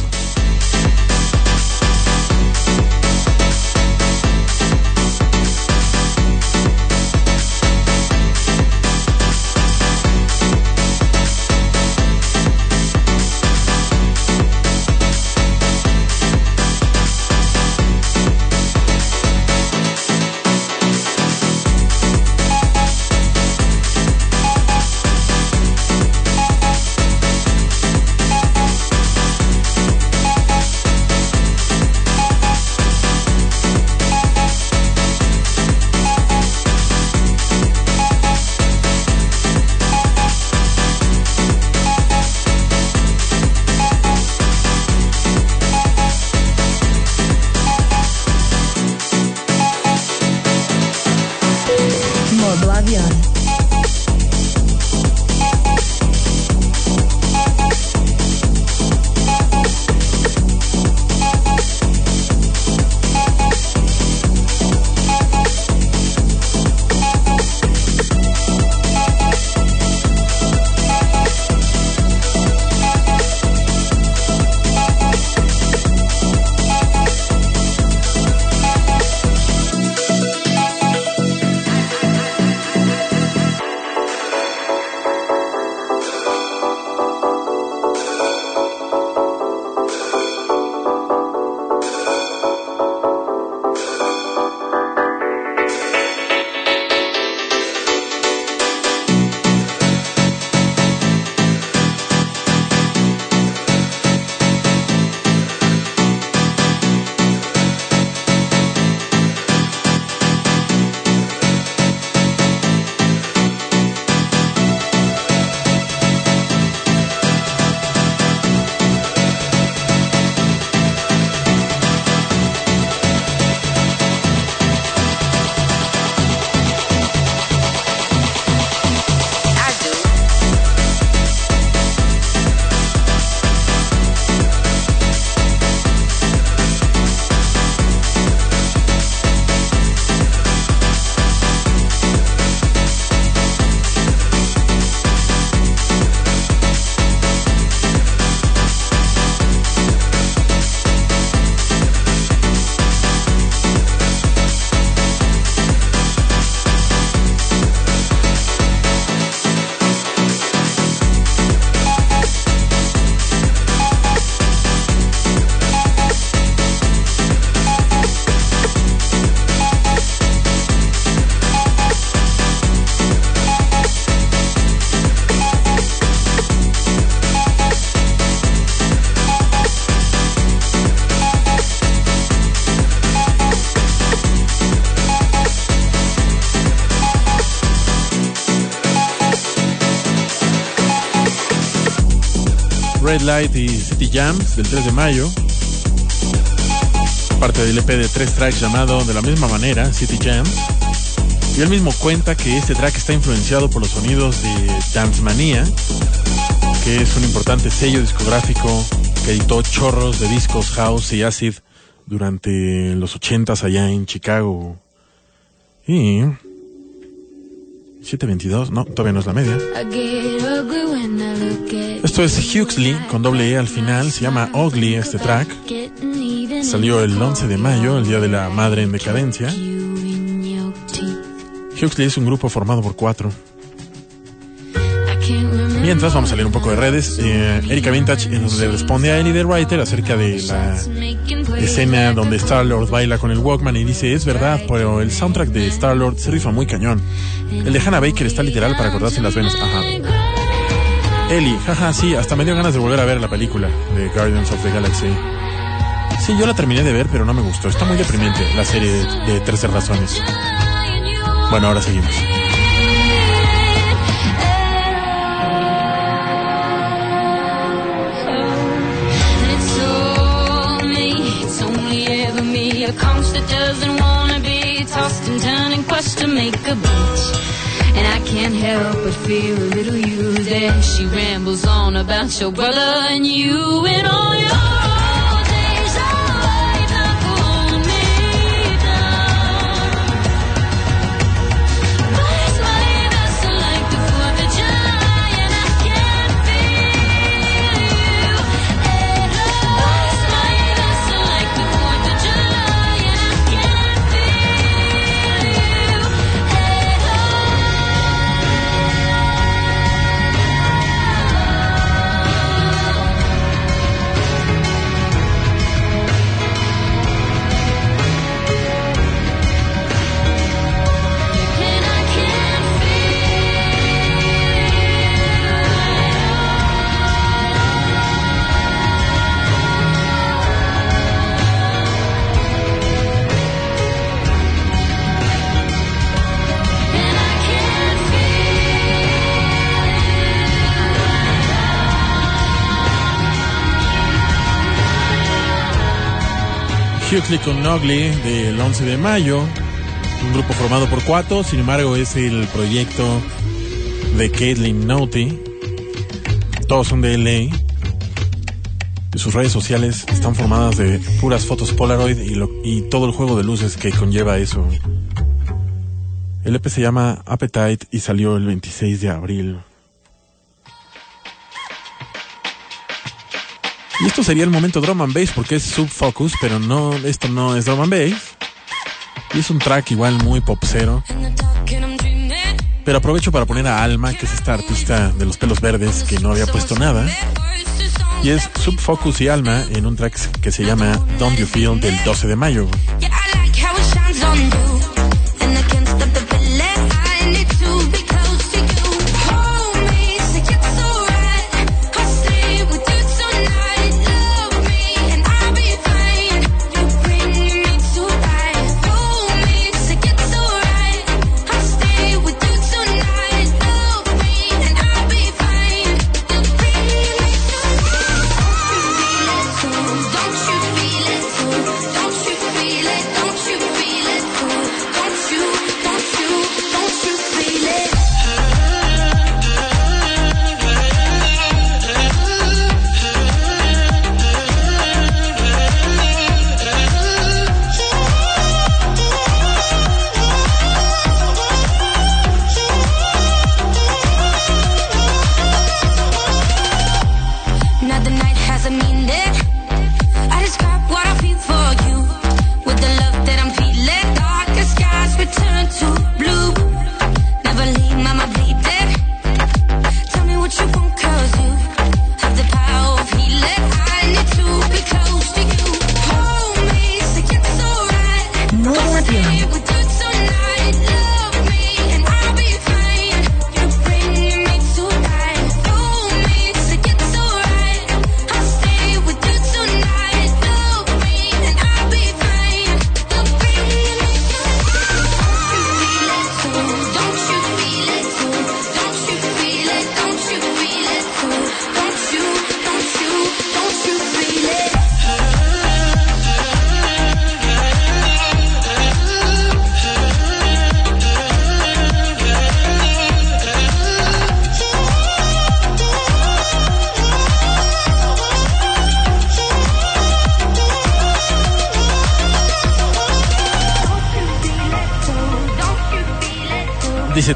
Light y City Jams del 3 de mayo. Parte del EP de tres tracks llamado de la misma manera, City Jams. Y él mismo cuenta que este track está influenciado por los sonidos de Dance Mania, que es un importante sello discográfico que editó chorros de discos house y acid durante los 80s allá en Chicago. Y 722, no, todavía no es la media. Esto es Huxley con doble E al final, se llama Ugly este track. Salió el 11 de mayo, el día de la madre en decadencia. Huxley es un grupo formado por cuatro. Mientras vamos a leer un poco de redes, eh, Erika Vintage eh, le responde a Ellie the Writer acerca de la escena donde Star-Lord baila con el Walkman y dice, es verdad, pero el soundtrack de Star-Lord se rifa muy cañón. El de Hannah Baker está literal para cortarse las venas. Ellie, jaja, sí, hasta me dio ganas de volver a ver la película de Guardians of the Galaxy. Sí, yo la terminé de ver, pero no me gustó. Está muy deprimente la serie de, de 13 razones. Bueno, ahora seguimos. And I can't help but feel a little used as she rambles on about your brother and you. And all your Huxley con Ugly del 11 de mayo. un grupo formado por cuatro, sin embargo es el proyecto de Caitlin Naughty. Todos son de LA. Y sus redes sociales están formadas de puras fotos Polaroid y, lo- y todo el juego de luces que conlleva eso. El EP se llama Appetite y salió el 26 de abril. Y esto sería el momento drum and bass porque es subfocus, pero no, esto no es drum and bass. Y es un track igual muy popsero. Pero aprovecho para poner a Alma, que es esta artista de los pelos verdes que no había puesto nada. Y es Subfocus y Alma en un track que se llama Don't You Feel del 12 de mayo.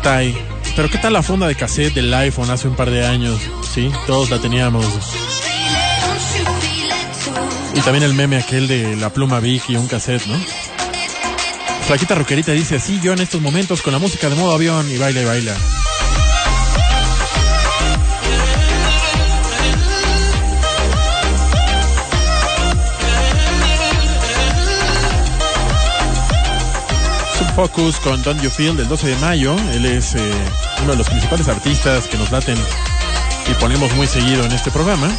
Pero ¿qué tal la funda de cassette del iPhone hace un par de años? Sí, todos la teníamos. Y también el meme aquel de la pluma Vicky, un cassette, ¿no? Flaquita Roquerita dice así, yo en estos momentos con la música de modo avión y baila y baila. Subfocus con Don't You Feel del 12 de mayo. Él es eh, uno de los principales artistas que nos laten y ponemos muy seguido en este programa.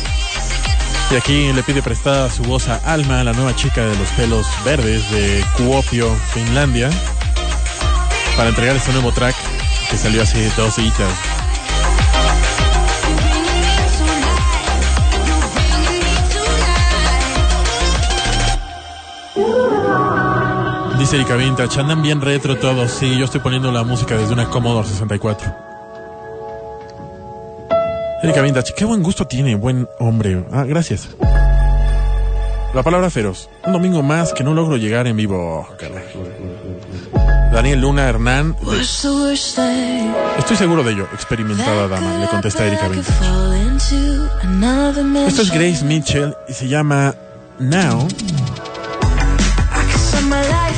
Y aquí le pide prestada su voz a Alma, la nueva chica de los pelos verdes de Kuopio, Finlandia, para entregar este nuevo track que salió hace dos días. Dice Erika Vintage, andan bien retro todos. Sí, yo estoy poniendo la música desde una Commodore 64. Erika Vintage, qué buen gusto tiene, buen hombre. Ah, gracias. La palabra feroz. Un domingo más que no logro llegar en vivo. Oh, caray. Daniel Luna Hernán. de- Estoy seguro de ello, experimentada dama, le contesta Erika Vintage. Esto es? Grace Mitchell y se llama Now.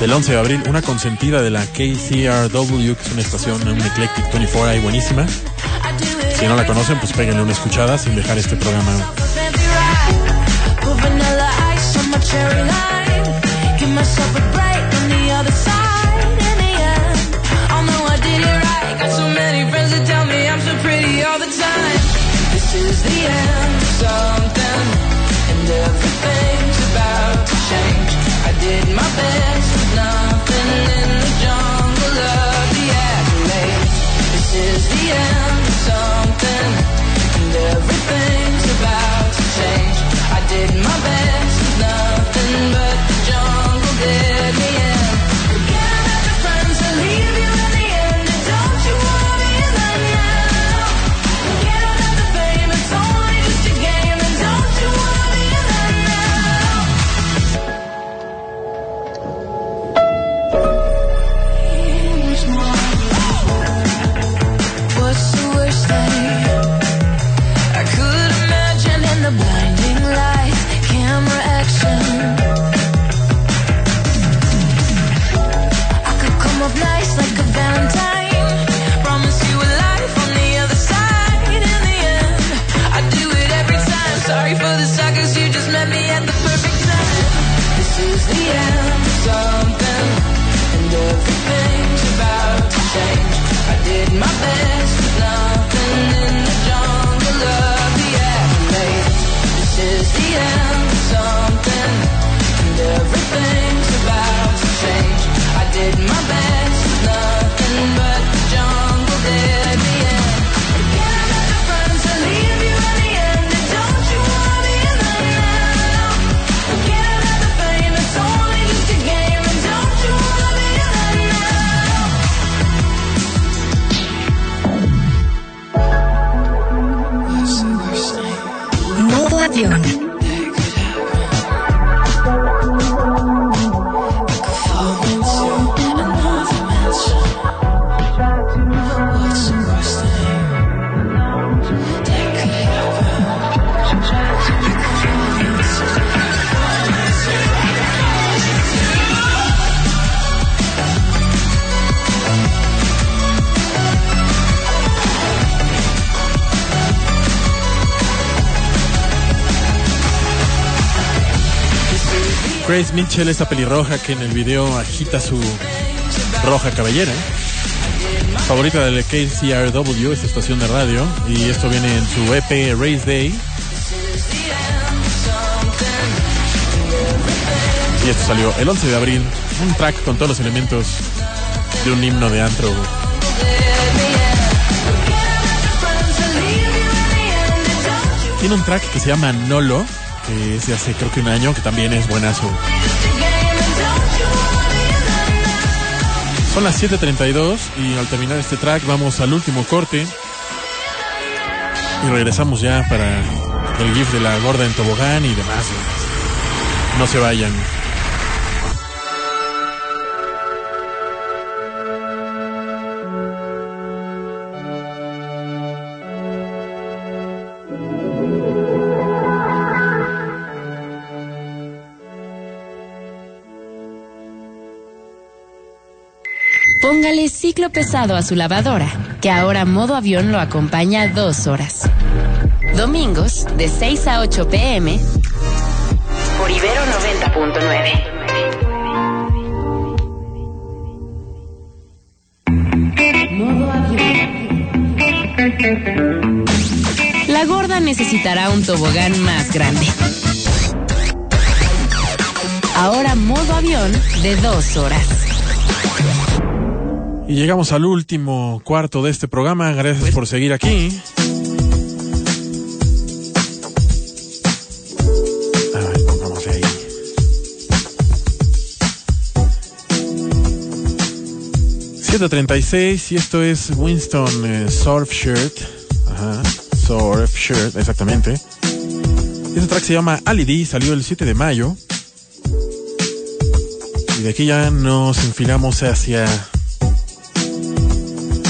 My Del 11 de abril, una consentida de la KCRW, que es una estación, un Eclectic 24 ahí buenísima. Si no la conocen, pues péguenle una escuchada sin dejar este programa. My did it right. Is shot cause you just met me at the perfect time. This is the end of something, and everything's about to change. I did my best with nothing in the jungle of the accolades. This is the end. Grace Mitchell, esta pelirroja que en el video agita su roja cabellera. Favorita del KCRW, esta estación de radio. Y esto viene en su EP Race Day. Y esto salió el 11 de abril. Un track con todos los elementos de un himno de antro. Tiene un track que se llama Nolo, es de hace creo que un año, que también es buenazo. Son las 7.32 y al terminar este track vamos al último corte. Y regresamos ya para el GIF de la gorda en tobogán y demás. No se vayan. Ciclo pesado a su lavadora, que ahora modo avión lo acompaña dos horas. Domingos, de 6 a 8 pm, por Ibero 90.9. Modo avión. La gorda necesitará un tobogán más grande. Ahora modo avión de dos horas. Y llegamos al último cuarto de este programa. Gracias por seguir aquí. A ver, pongamos ahí. $7.36 y esto es Winston eh, Surf Shirt. Ajá, Surf Shirt, exactamente. Este track se llama Ali D, salió el 7 de mayo. Y de aquí ya nos enfilamos hacia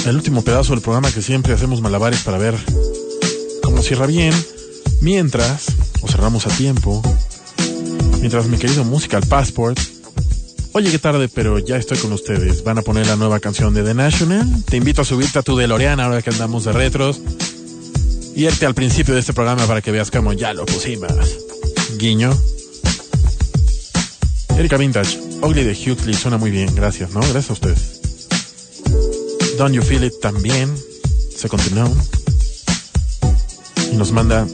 el último pedazo del programa que siempre hacemos malabares para ver cómo cierra bien. Mientras, o cerramos a tiempo, mientras mi querido Musical Passport. Oye, qué tarde, pero ya estoy con ustedes. Van a poner la nueva canción de The National. Te invito a subirte a tu DeLorean ahora que andamos de retros. Y irte al principio de este programa para que veas cómo ya lo pusimos. Guiño. Erika Vintage, Ugly de Huxley suena muy bien, gracias, ¿no? Gracias a ustedes. Don't You Feel It también, se continuó. Y nos manda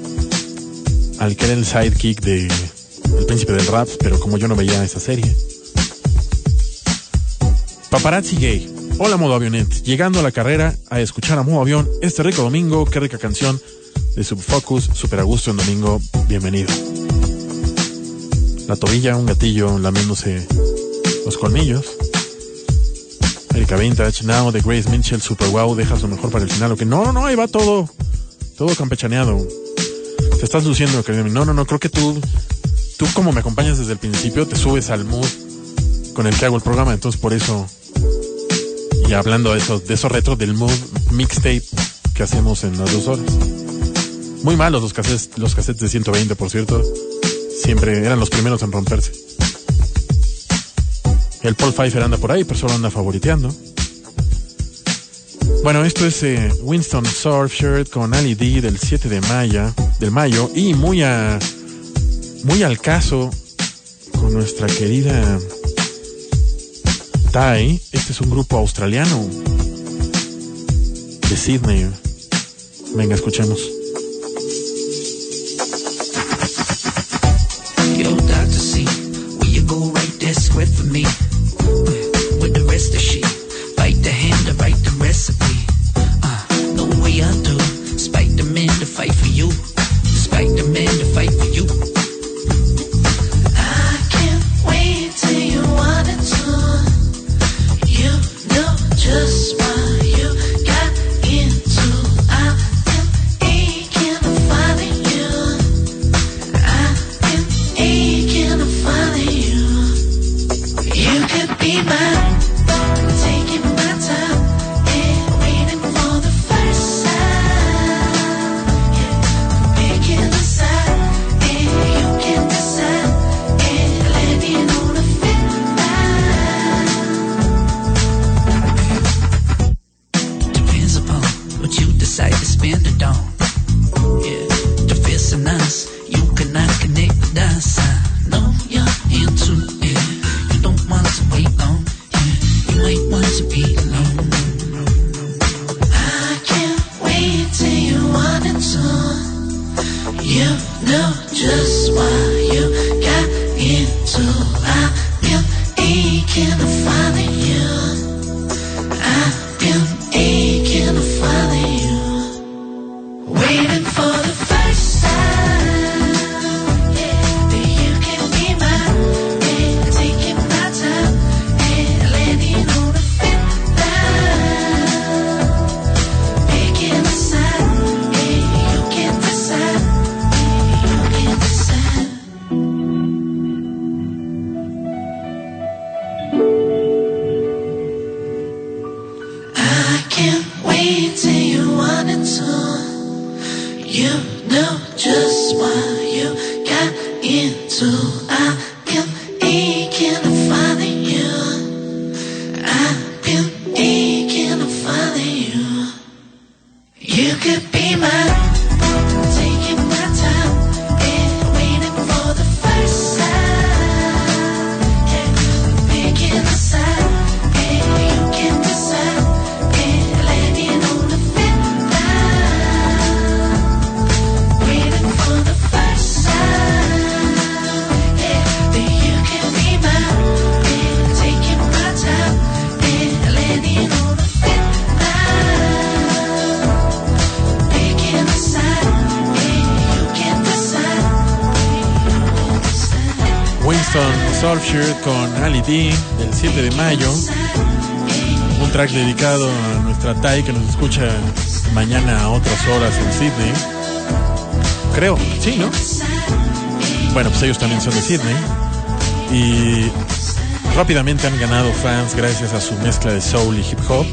al que era el sidekick de El Príncipe del Rap, pero como yo no veía esa serie. Paparazzi Gay. Hola Modo Avionet, llegando a la carrera a escuchar a Modo Avión este rico domingo, qué rica canción de Subfocus, super a gusto en domingo, bienvenido. La tobilla, un gatillo lamiéndose los colmillos. Erika Now de Grace Mitchell, Super Wow, dejas lo mejor para el final. ¿o qué? No, no, ahí va todo, todo campechaneado. Te estás luciendo, querido. No, no, no, creo que tú, tú como me acompañas desde el principio, te subes al mood con el que hago el programa, entonces por eso, y hablando de eso, de esos retros del mood mixtape que hacemos en las dos horas. Muy malos los cassettes, los cassettes de 120, por cierto. Siempre eran los primeros en romperse. El Paul Pfeiffer anda por ahí, pero solo anda favoriteando. Bueno, esto es eh, Winston Surf Shirt con Ali D del 7 de mayo, del mayo y muy a muy al caso con nuestra querida Tai. Este es un grupo australiano de Sydney. Venga, escuchemos. Con Ali D del 7 de mayo. Un track dedicado a nuestra Tai que nos escucha mañana a otras horas en Sydney. Creo, sí, ¿no? Bueno, pues ellos también son de Sydney. Y rápidamente han ganado fans gracias a su mezcla de soul y hip hop.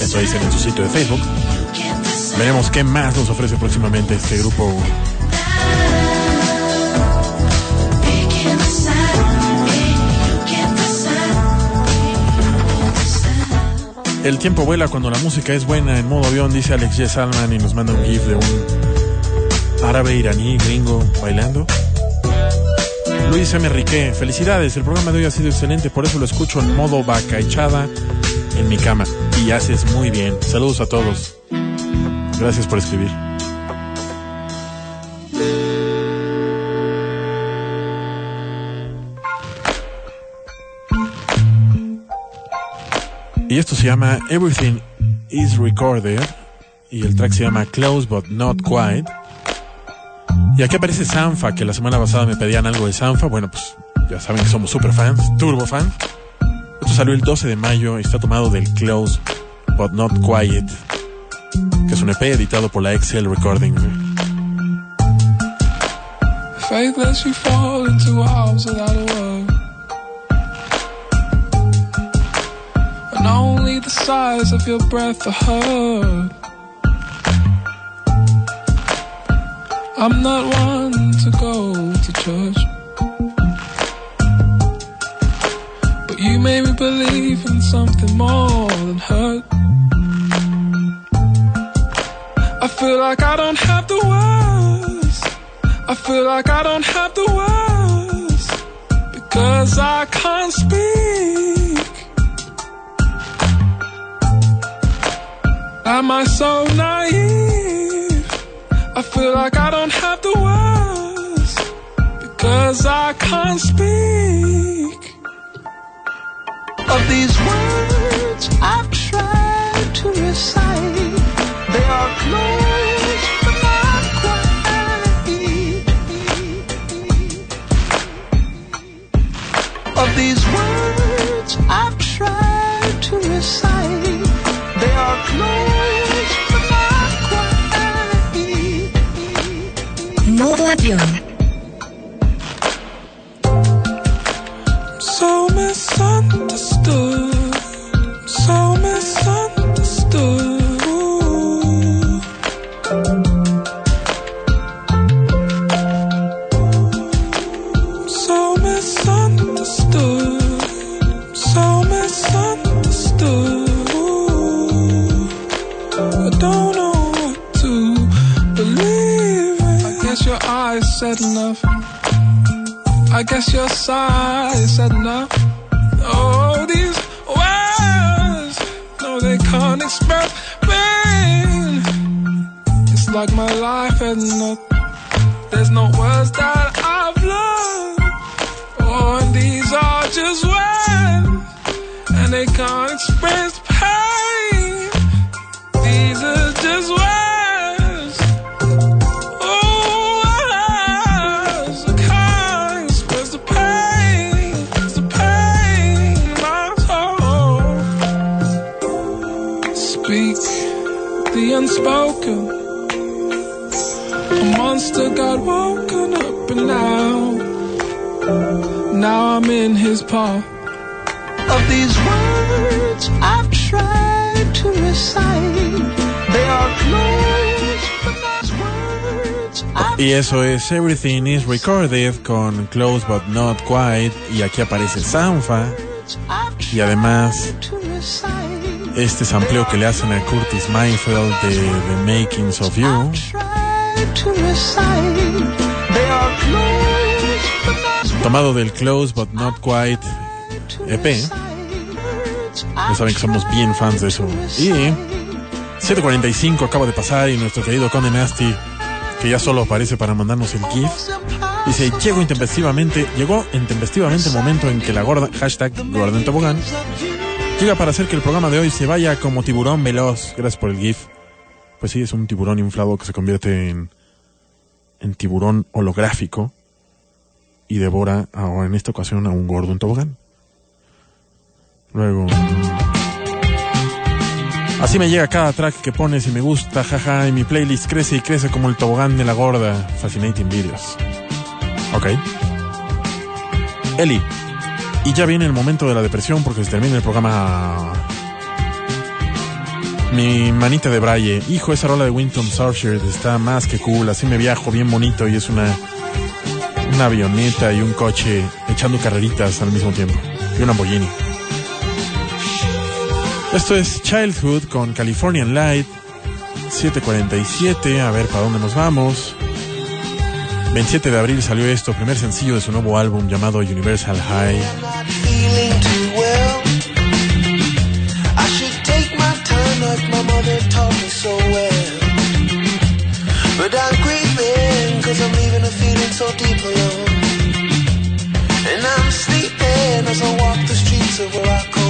Eso dicen en su sitio de Facebook. Veremos qué más nos ofrece próximamente este grupo El tiempo vuela cuando la música es buena en modo avión, dice Alex J. Salman y nos manda un gif de un árabe iraní gringo bailando. Luis M. Riqué, felicidades, el programa de hoy ha sido excelente, por eso lo escucho en modo vaca echada en mi cama. Y haces muy bien. Saludos a todos. Gracias por escribir. Esto se llama Everything is Recorded. Y el track se llama Close but Not Quite. Y aquí aparece Sanfa, que la semana pasada me pedían algo de Sanfa. Bueno, pues ya saben que somos super fans, turbo fans. Esto salió el 12 de mayo y está tomado del Close but Not Quiet, que es un EP editado por la Excel Recording. Faith lets you fall into arms without a word. Size of your breath are heard. I'm not one to go to church. But you made me believe in something more than hurt. I feel like I don't have the words. I feel like I don't have the words because I can't speak. Am I so naive? I feel like I don't have the words because I can't speak. Of these words I've tried to recite, they are close but not quite. Of these words I've tried to recite, they are close quite. Modo avión. So misunderstood, I guess your size said enough. Oh, these words, no, they can't express pain. It's like my life had enough. There's no words that I've learned. Oh, and these are just words. and they can't woken up and now, now I'm in his paw. Of these words I've tried to recite, they are close, but those words I've Y eso es Everything is Recorded con Close But Not Quite. Y aquí aparece Sanfa. Y además, to recite, este sampleo que le hacen a Curtis Mayfield de The Makings of You. Tomado del Close But Not Quite EP. Ya saben que somos bien fans de eso. Y 7.45 acaba de pasar y nuestro querido Conde Nasty, que ya solo aparece para mandarnos el GIF, dice, llegó intempestivamente, llegó intempestivamente el momento en que la gorda, hashtag gorda en tobogán, llega para hacer que el programa de hoy se vaya como tiburón veloz. Gracias por el GIF. Pues sí, es un tiburón inflado que se convierte en, en tiburón holográfico y devora ahora en esta ocasión a un gordo en tobogán. Luego... Así me llega cada track que pones y me gusta, jaja, y mi playlist crece y crece como el tobogán de la gorda. Fascinating Videos. Ok. Eli. Y ya viene el momento de la depresión porque se termina el programa. Mi manita de Braille. Hijo, esa rola de Winton Surfshirt está más que cool. Así me viajo bien bonito y es una, una avioneta y un coche echando carreritas al mismo tiempo. Y un Lamborghini. Esto es Childhood con Californian Light. 747. A ver para dónde nos vamos. 27 de abril salió esto, primer sencillo de su nuevo álbum llamado Universal High. So well. But I'm grieving cause I'm leaving a feeling so deep alone. And I'm sleeping as I walk the streets of where I come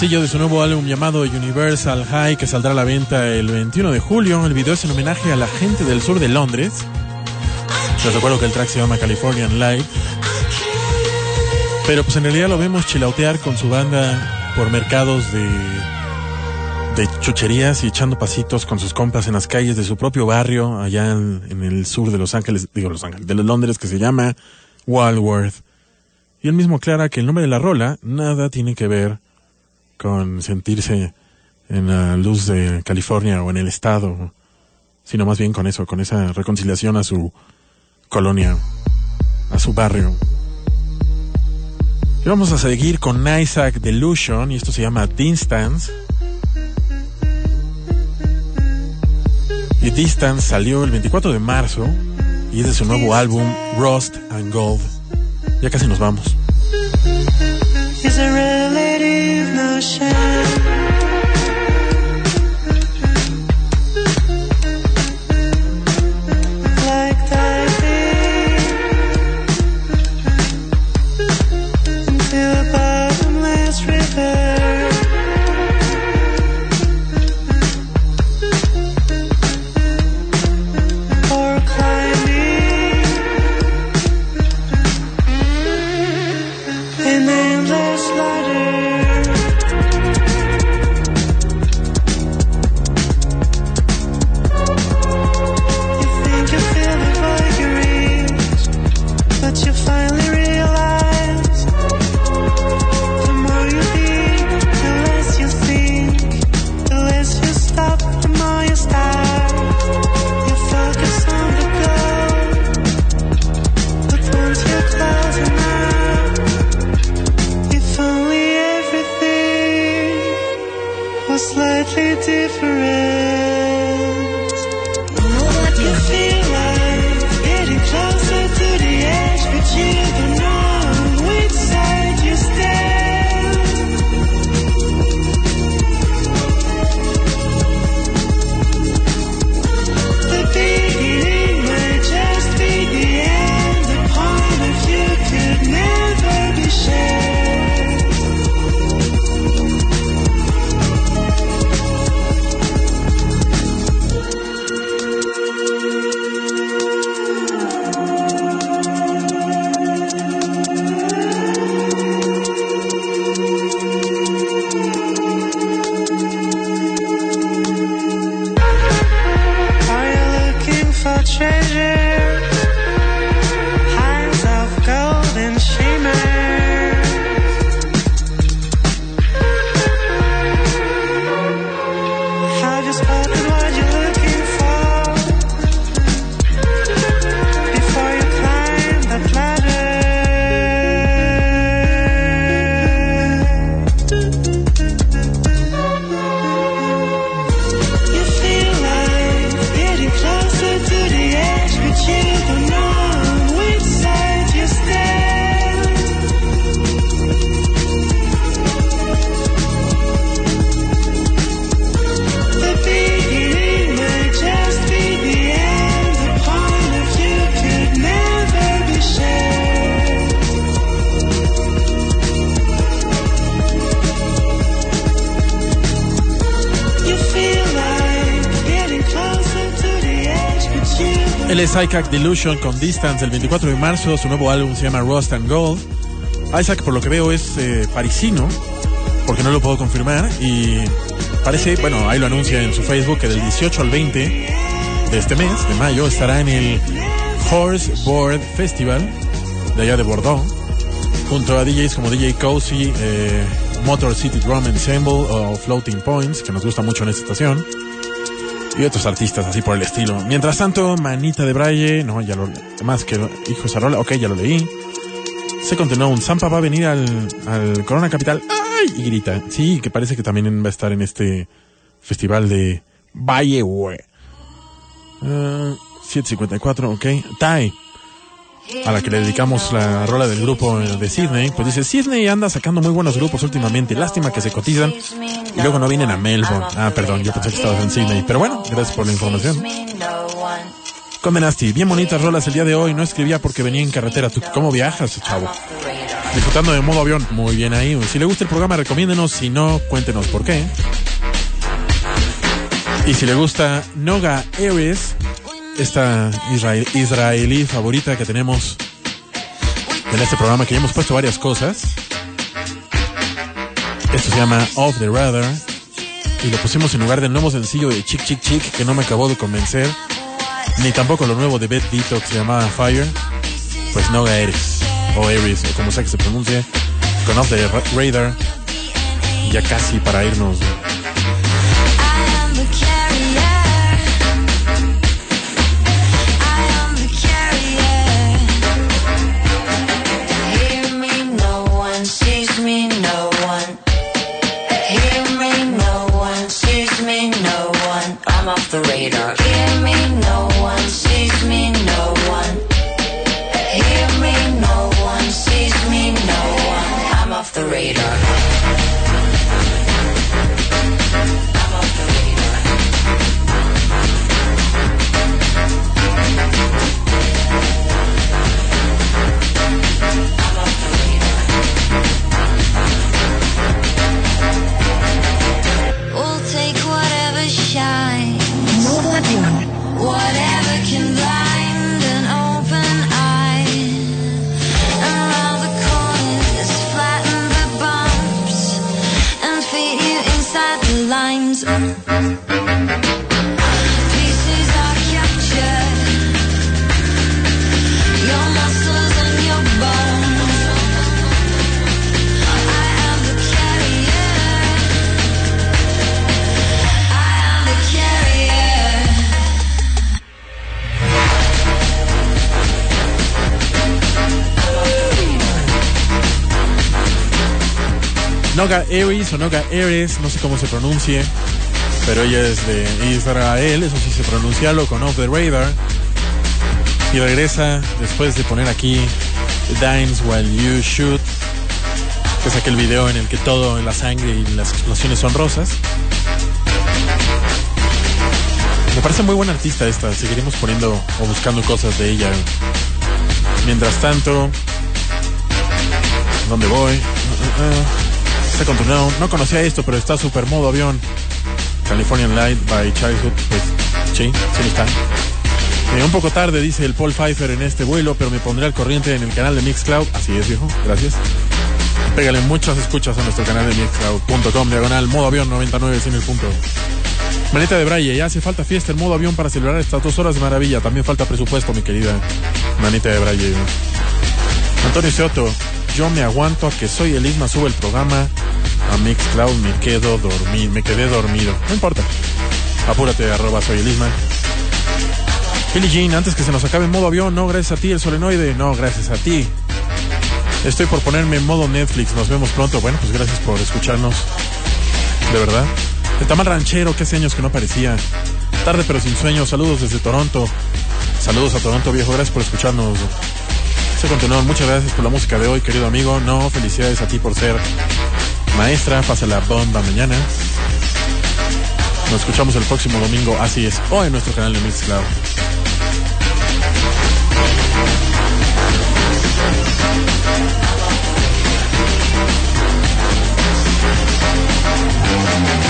sencillo de su nuevo álbum llamado Universal High que saldrá a la venta el 21 de julio. El video es en homenaje a la gente del sur de Londres. Les recuerdo que el track se llama Californian Light. Pero pues en realidad lo vemos chilautear con su banda por mercados de, de chucherías y echando pasitos con sus compas en las calles de su propio barrio allá en, el sur de Los Ángeles, digo Los Ángeles, de Londres que se llama Walworth. Y él mismo aclara que el nombre de la rola nada tiene que ver con sentirse en la luz de California o en el estado, sino más bien con eso, con esa reconciliación a su colonia, a su barrio. Y vamos a seguir con Isaac Delusion y esto se llama Distance. Y Distance salió el 24 de marzo y es de su nuevo álbum Rust and Gold. Ya casi nos vamos. Is Isaac Delusion con Distance el 24 de marzo. Su nuevo álbum se llama Rust and Gold. Isaac, por lo que veo, es eh, parisino, porque no lo puedo confirmar. Y parece, bueno, ahí lo anuncia en su Facebook, que del 18 al 20 de este mes, de mayo, estará en el Horse Board Festival de allá de Bordeaux, junto a DJs como DJ Cozy, eh, Motor City Drum Ensemble o Floating Points, que nos gusta mucho en esta estación y otros artistas así por el estilo. Mientras tanto, Manita de Braille, no, ya lo, más que Hijo Sarola, ok, ya lo leí. Se continuó un Zampa va a venir al, al Corona Capital, ¡ay! Y grita. Sí, que parece que también va a estar en este festival de Valle, güey. Ah, 754, ok. Tai, a la que le dedicamos la rola del grupo de Sydney, pues dice, Sydney anda sacando muy buenos grupos últimamente, lástima que se cotizan y luego no vienen a Melbourne. Ah, perdón, yo pensé que estabas en Sydney, pero bueno, gracias por la información. Condenasti, bien bonitas rolas el día de hoy, no escribía porque venía en carretera. ¿Tú cómo viajas, chavo? Disfrutando de modo avión, muy bien ahí. Si le gusta el programa, recomiéndenos. Si no, cuéntenos por qué. Y si le gusta Noga Aries, esta israel- israelí favorita que tenemos en este programa, que ya hemos puesto varias cosas. Esto se llama Off the Radar. Y lo pusimos en lugar del nuevo sencillo de Chick Chick Chick, que no me acabó de convencer. Ni tampoco lo nuevo de Beth Ditto, que se llamaba Fire. Pues Noga Aries. O Aries, o como sea que se pronuncie. Con Off the Ra- Radar. Ya casi para irnos. Noga Aries o Noga Aries, no sé cómo se pronuncie, pero ella es de Israel, eso sí se pronuncia, lo con Off the Radar. Y regresa después de poner aquí Dines While You Shoot, que es aquel video en el que todo la sangre y las explosiones son rosas. Me parece muy buena artista esta, seguiremos poniendo o buscando cosas de ella. Mientras tanto, ¿dónde voy? Uh, uh, uh. No conocía esto, pero está super modo avión. Californian Light by Childhood. Pues sí, sí está. Eh, un poco tarde, dice el Paul Pfeiffer en este vuelo, pero me pondré al corriente en el canal de Mixcloud. Así es, viejo. Gracias. Pégale muchas escuchas a nuestro canal de Mixcloud.com, diagonal, modo avión 99 sin el punto. Manita de Braille, ya hace falta fiesta en modo avión para celebrar estas dos horas de maravilla. También falta presupuesto, mi querida Manita de Braille. Antonio Seoto, yo me aguanto a que soy el Isma sube el programa a Mixcloud, me quedo dormido, me quedé dormido. No importa. Apúrate, arroba soy el Isma. Billie Jean, antes que se nos acabe en modo avión, no, gracias a ti, el solenoide, no, gracias a ti. Estoy por ponerme en modo Netflix, nos vemos pronto. Bueno, pues gracias por escucharnos. De verdad. El tamal ranchero, que hace años que no aparecía. Tarde pero sin sueño, saludos desde Toronto. Saludos a Toronto, viejo, gracias por escucharnos. Se continuó, muchas gracias por la música de hoy, querido amigo. No, felicidades a ti por ser maestra, pasa la bomba mañana. Nos escuchamos el próximo domingo, así es, o en nuestro canal de Mixcloud. No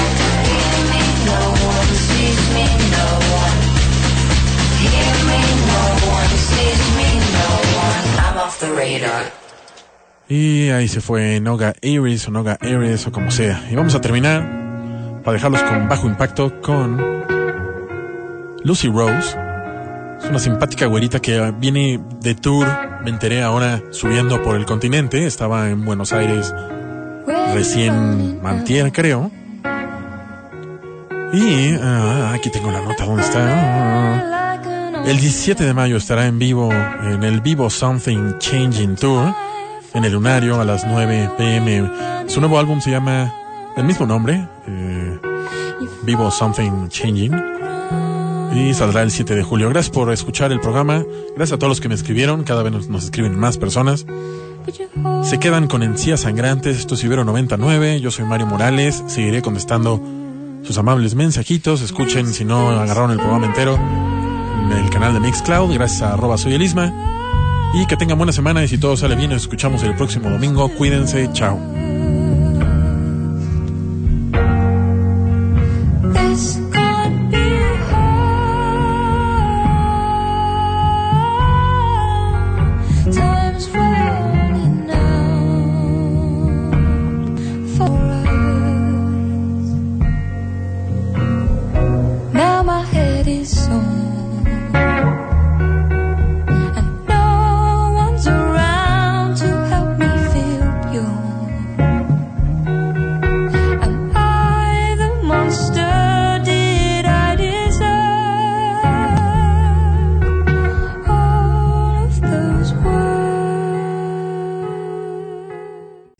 Y ahí se fue Noga Aries o Noga Aries o como sea. Y vamos a terminar, para dejarlos con bajo impacto, con Lucy Rose. Es una simpática güerita que viene de tour, me enteré ahora subiendo por el continente. Estaba en Buenos Aires recién mantier, creo. Y ah, aquí tengo la nota, ¿dónde está? El 17 de mayo estará en vivo en el Vivo Something Changing Tour en el Lunario a las 9 pm. Su nuevo álbum se llama el mismo nombre, eh, Vivo Something Changing. Y saldrá el 7 de julio. Gracias por escuchar el programa. Gracias a todos los que me escribieron. Cada vez nos, nos escriben más personas. Se quedan con encías sangrantes. Esto es Ibero 99. Yo soy Mario Morales. Seguiré contestando sus amables mensajitos. Escuchen, si no agarraron el programa entero, en el canal de Mixcloud. Gracias a arroba soy el Isma. Y que tengan buena semana y si todo sale bien, nos escuchamos el próximo domingo. Cuídense, chao.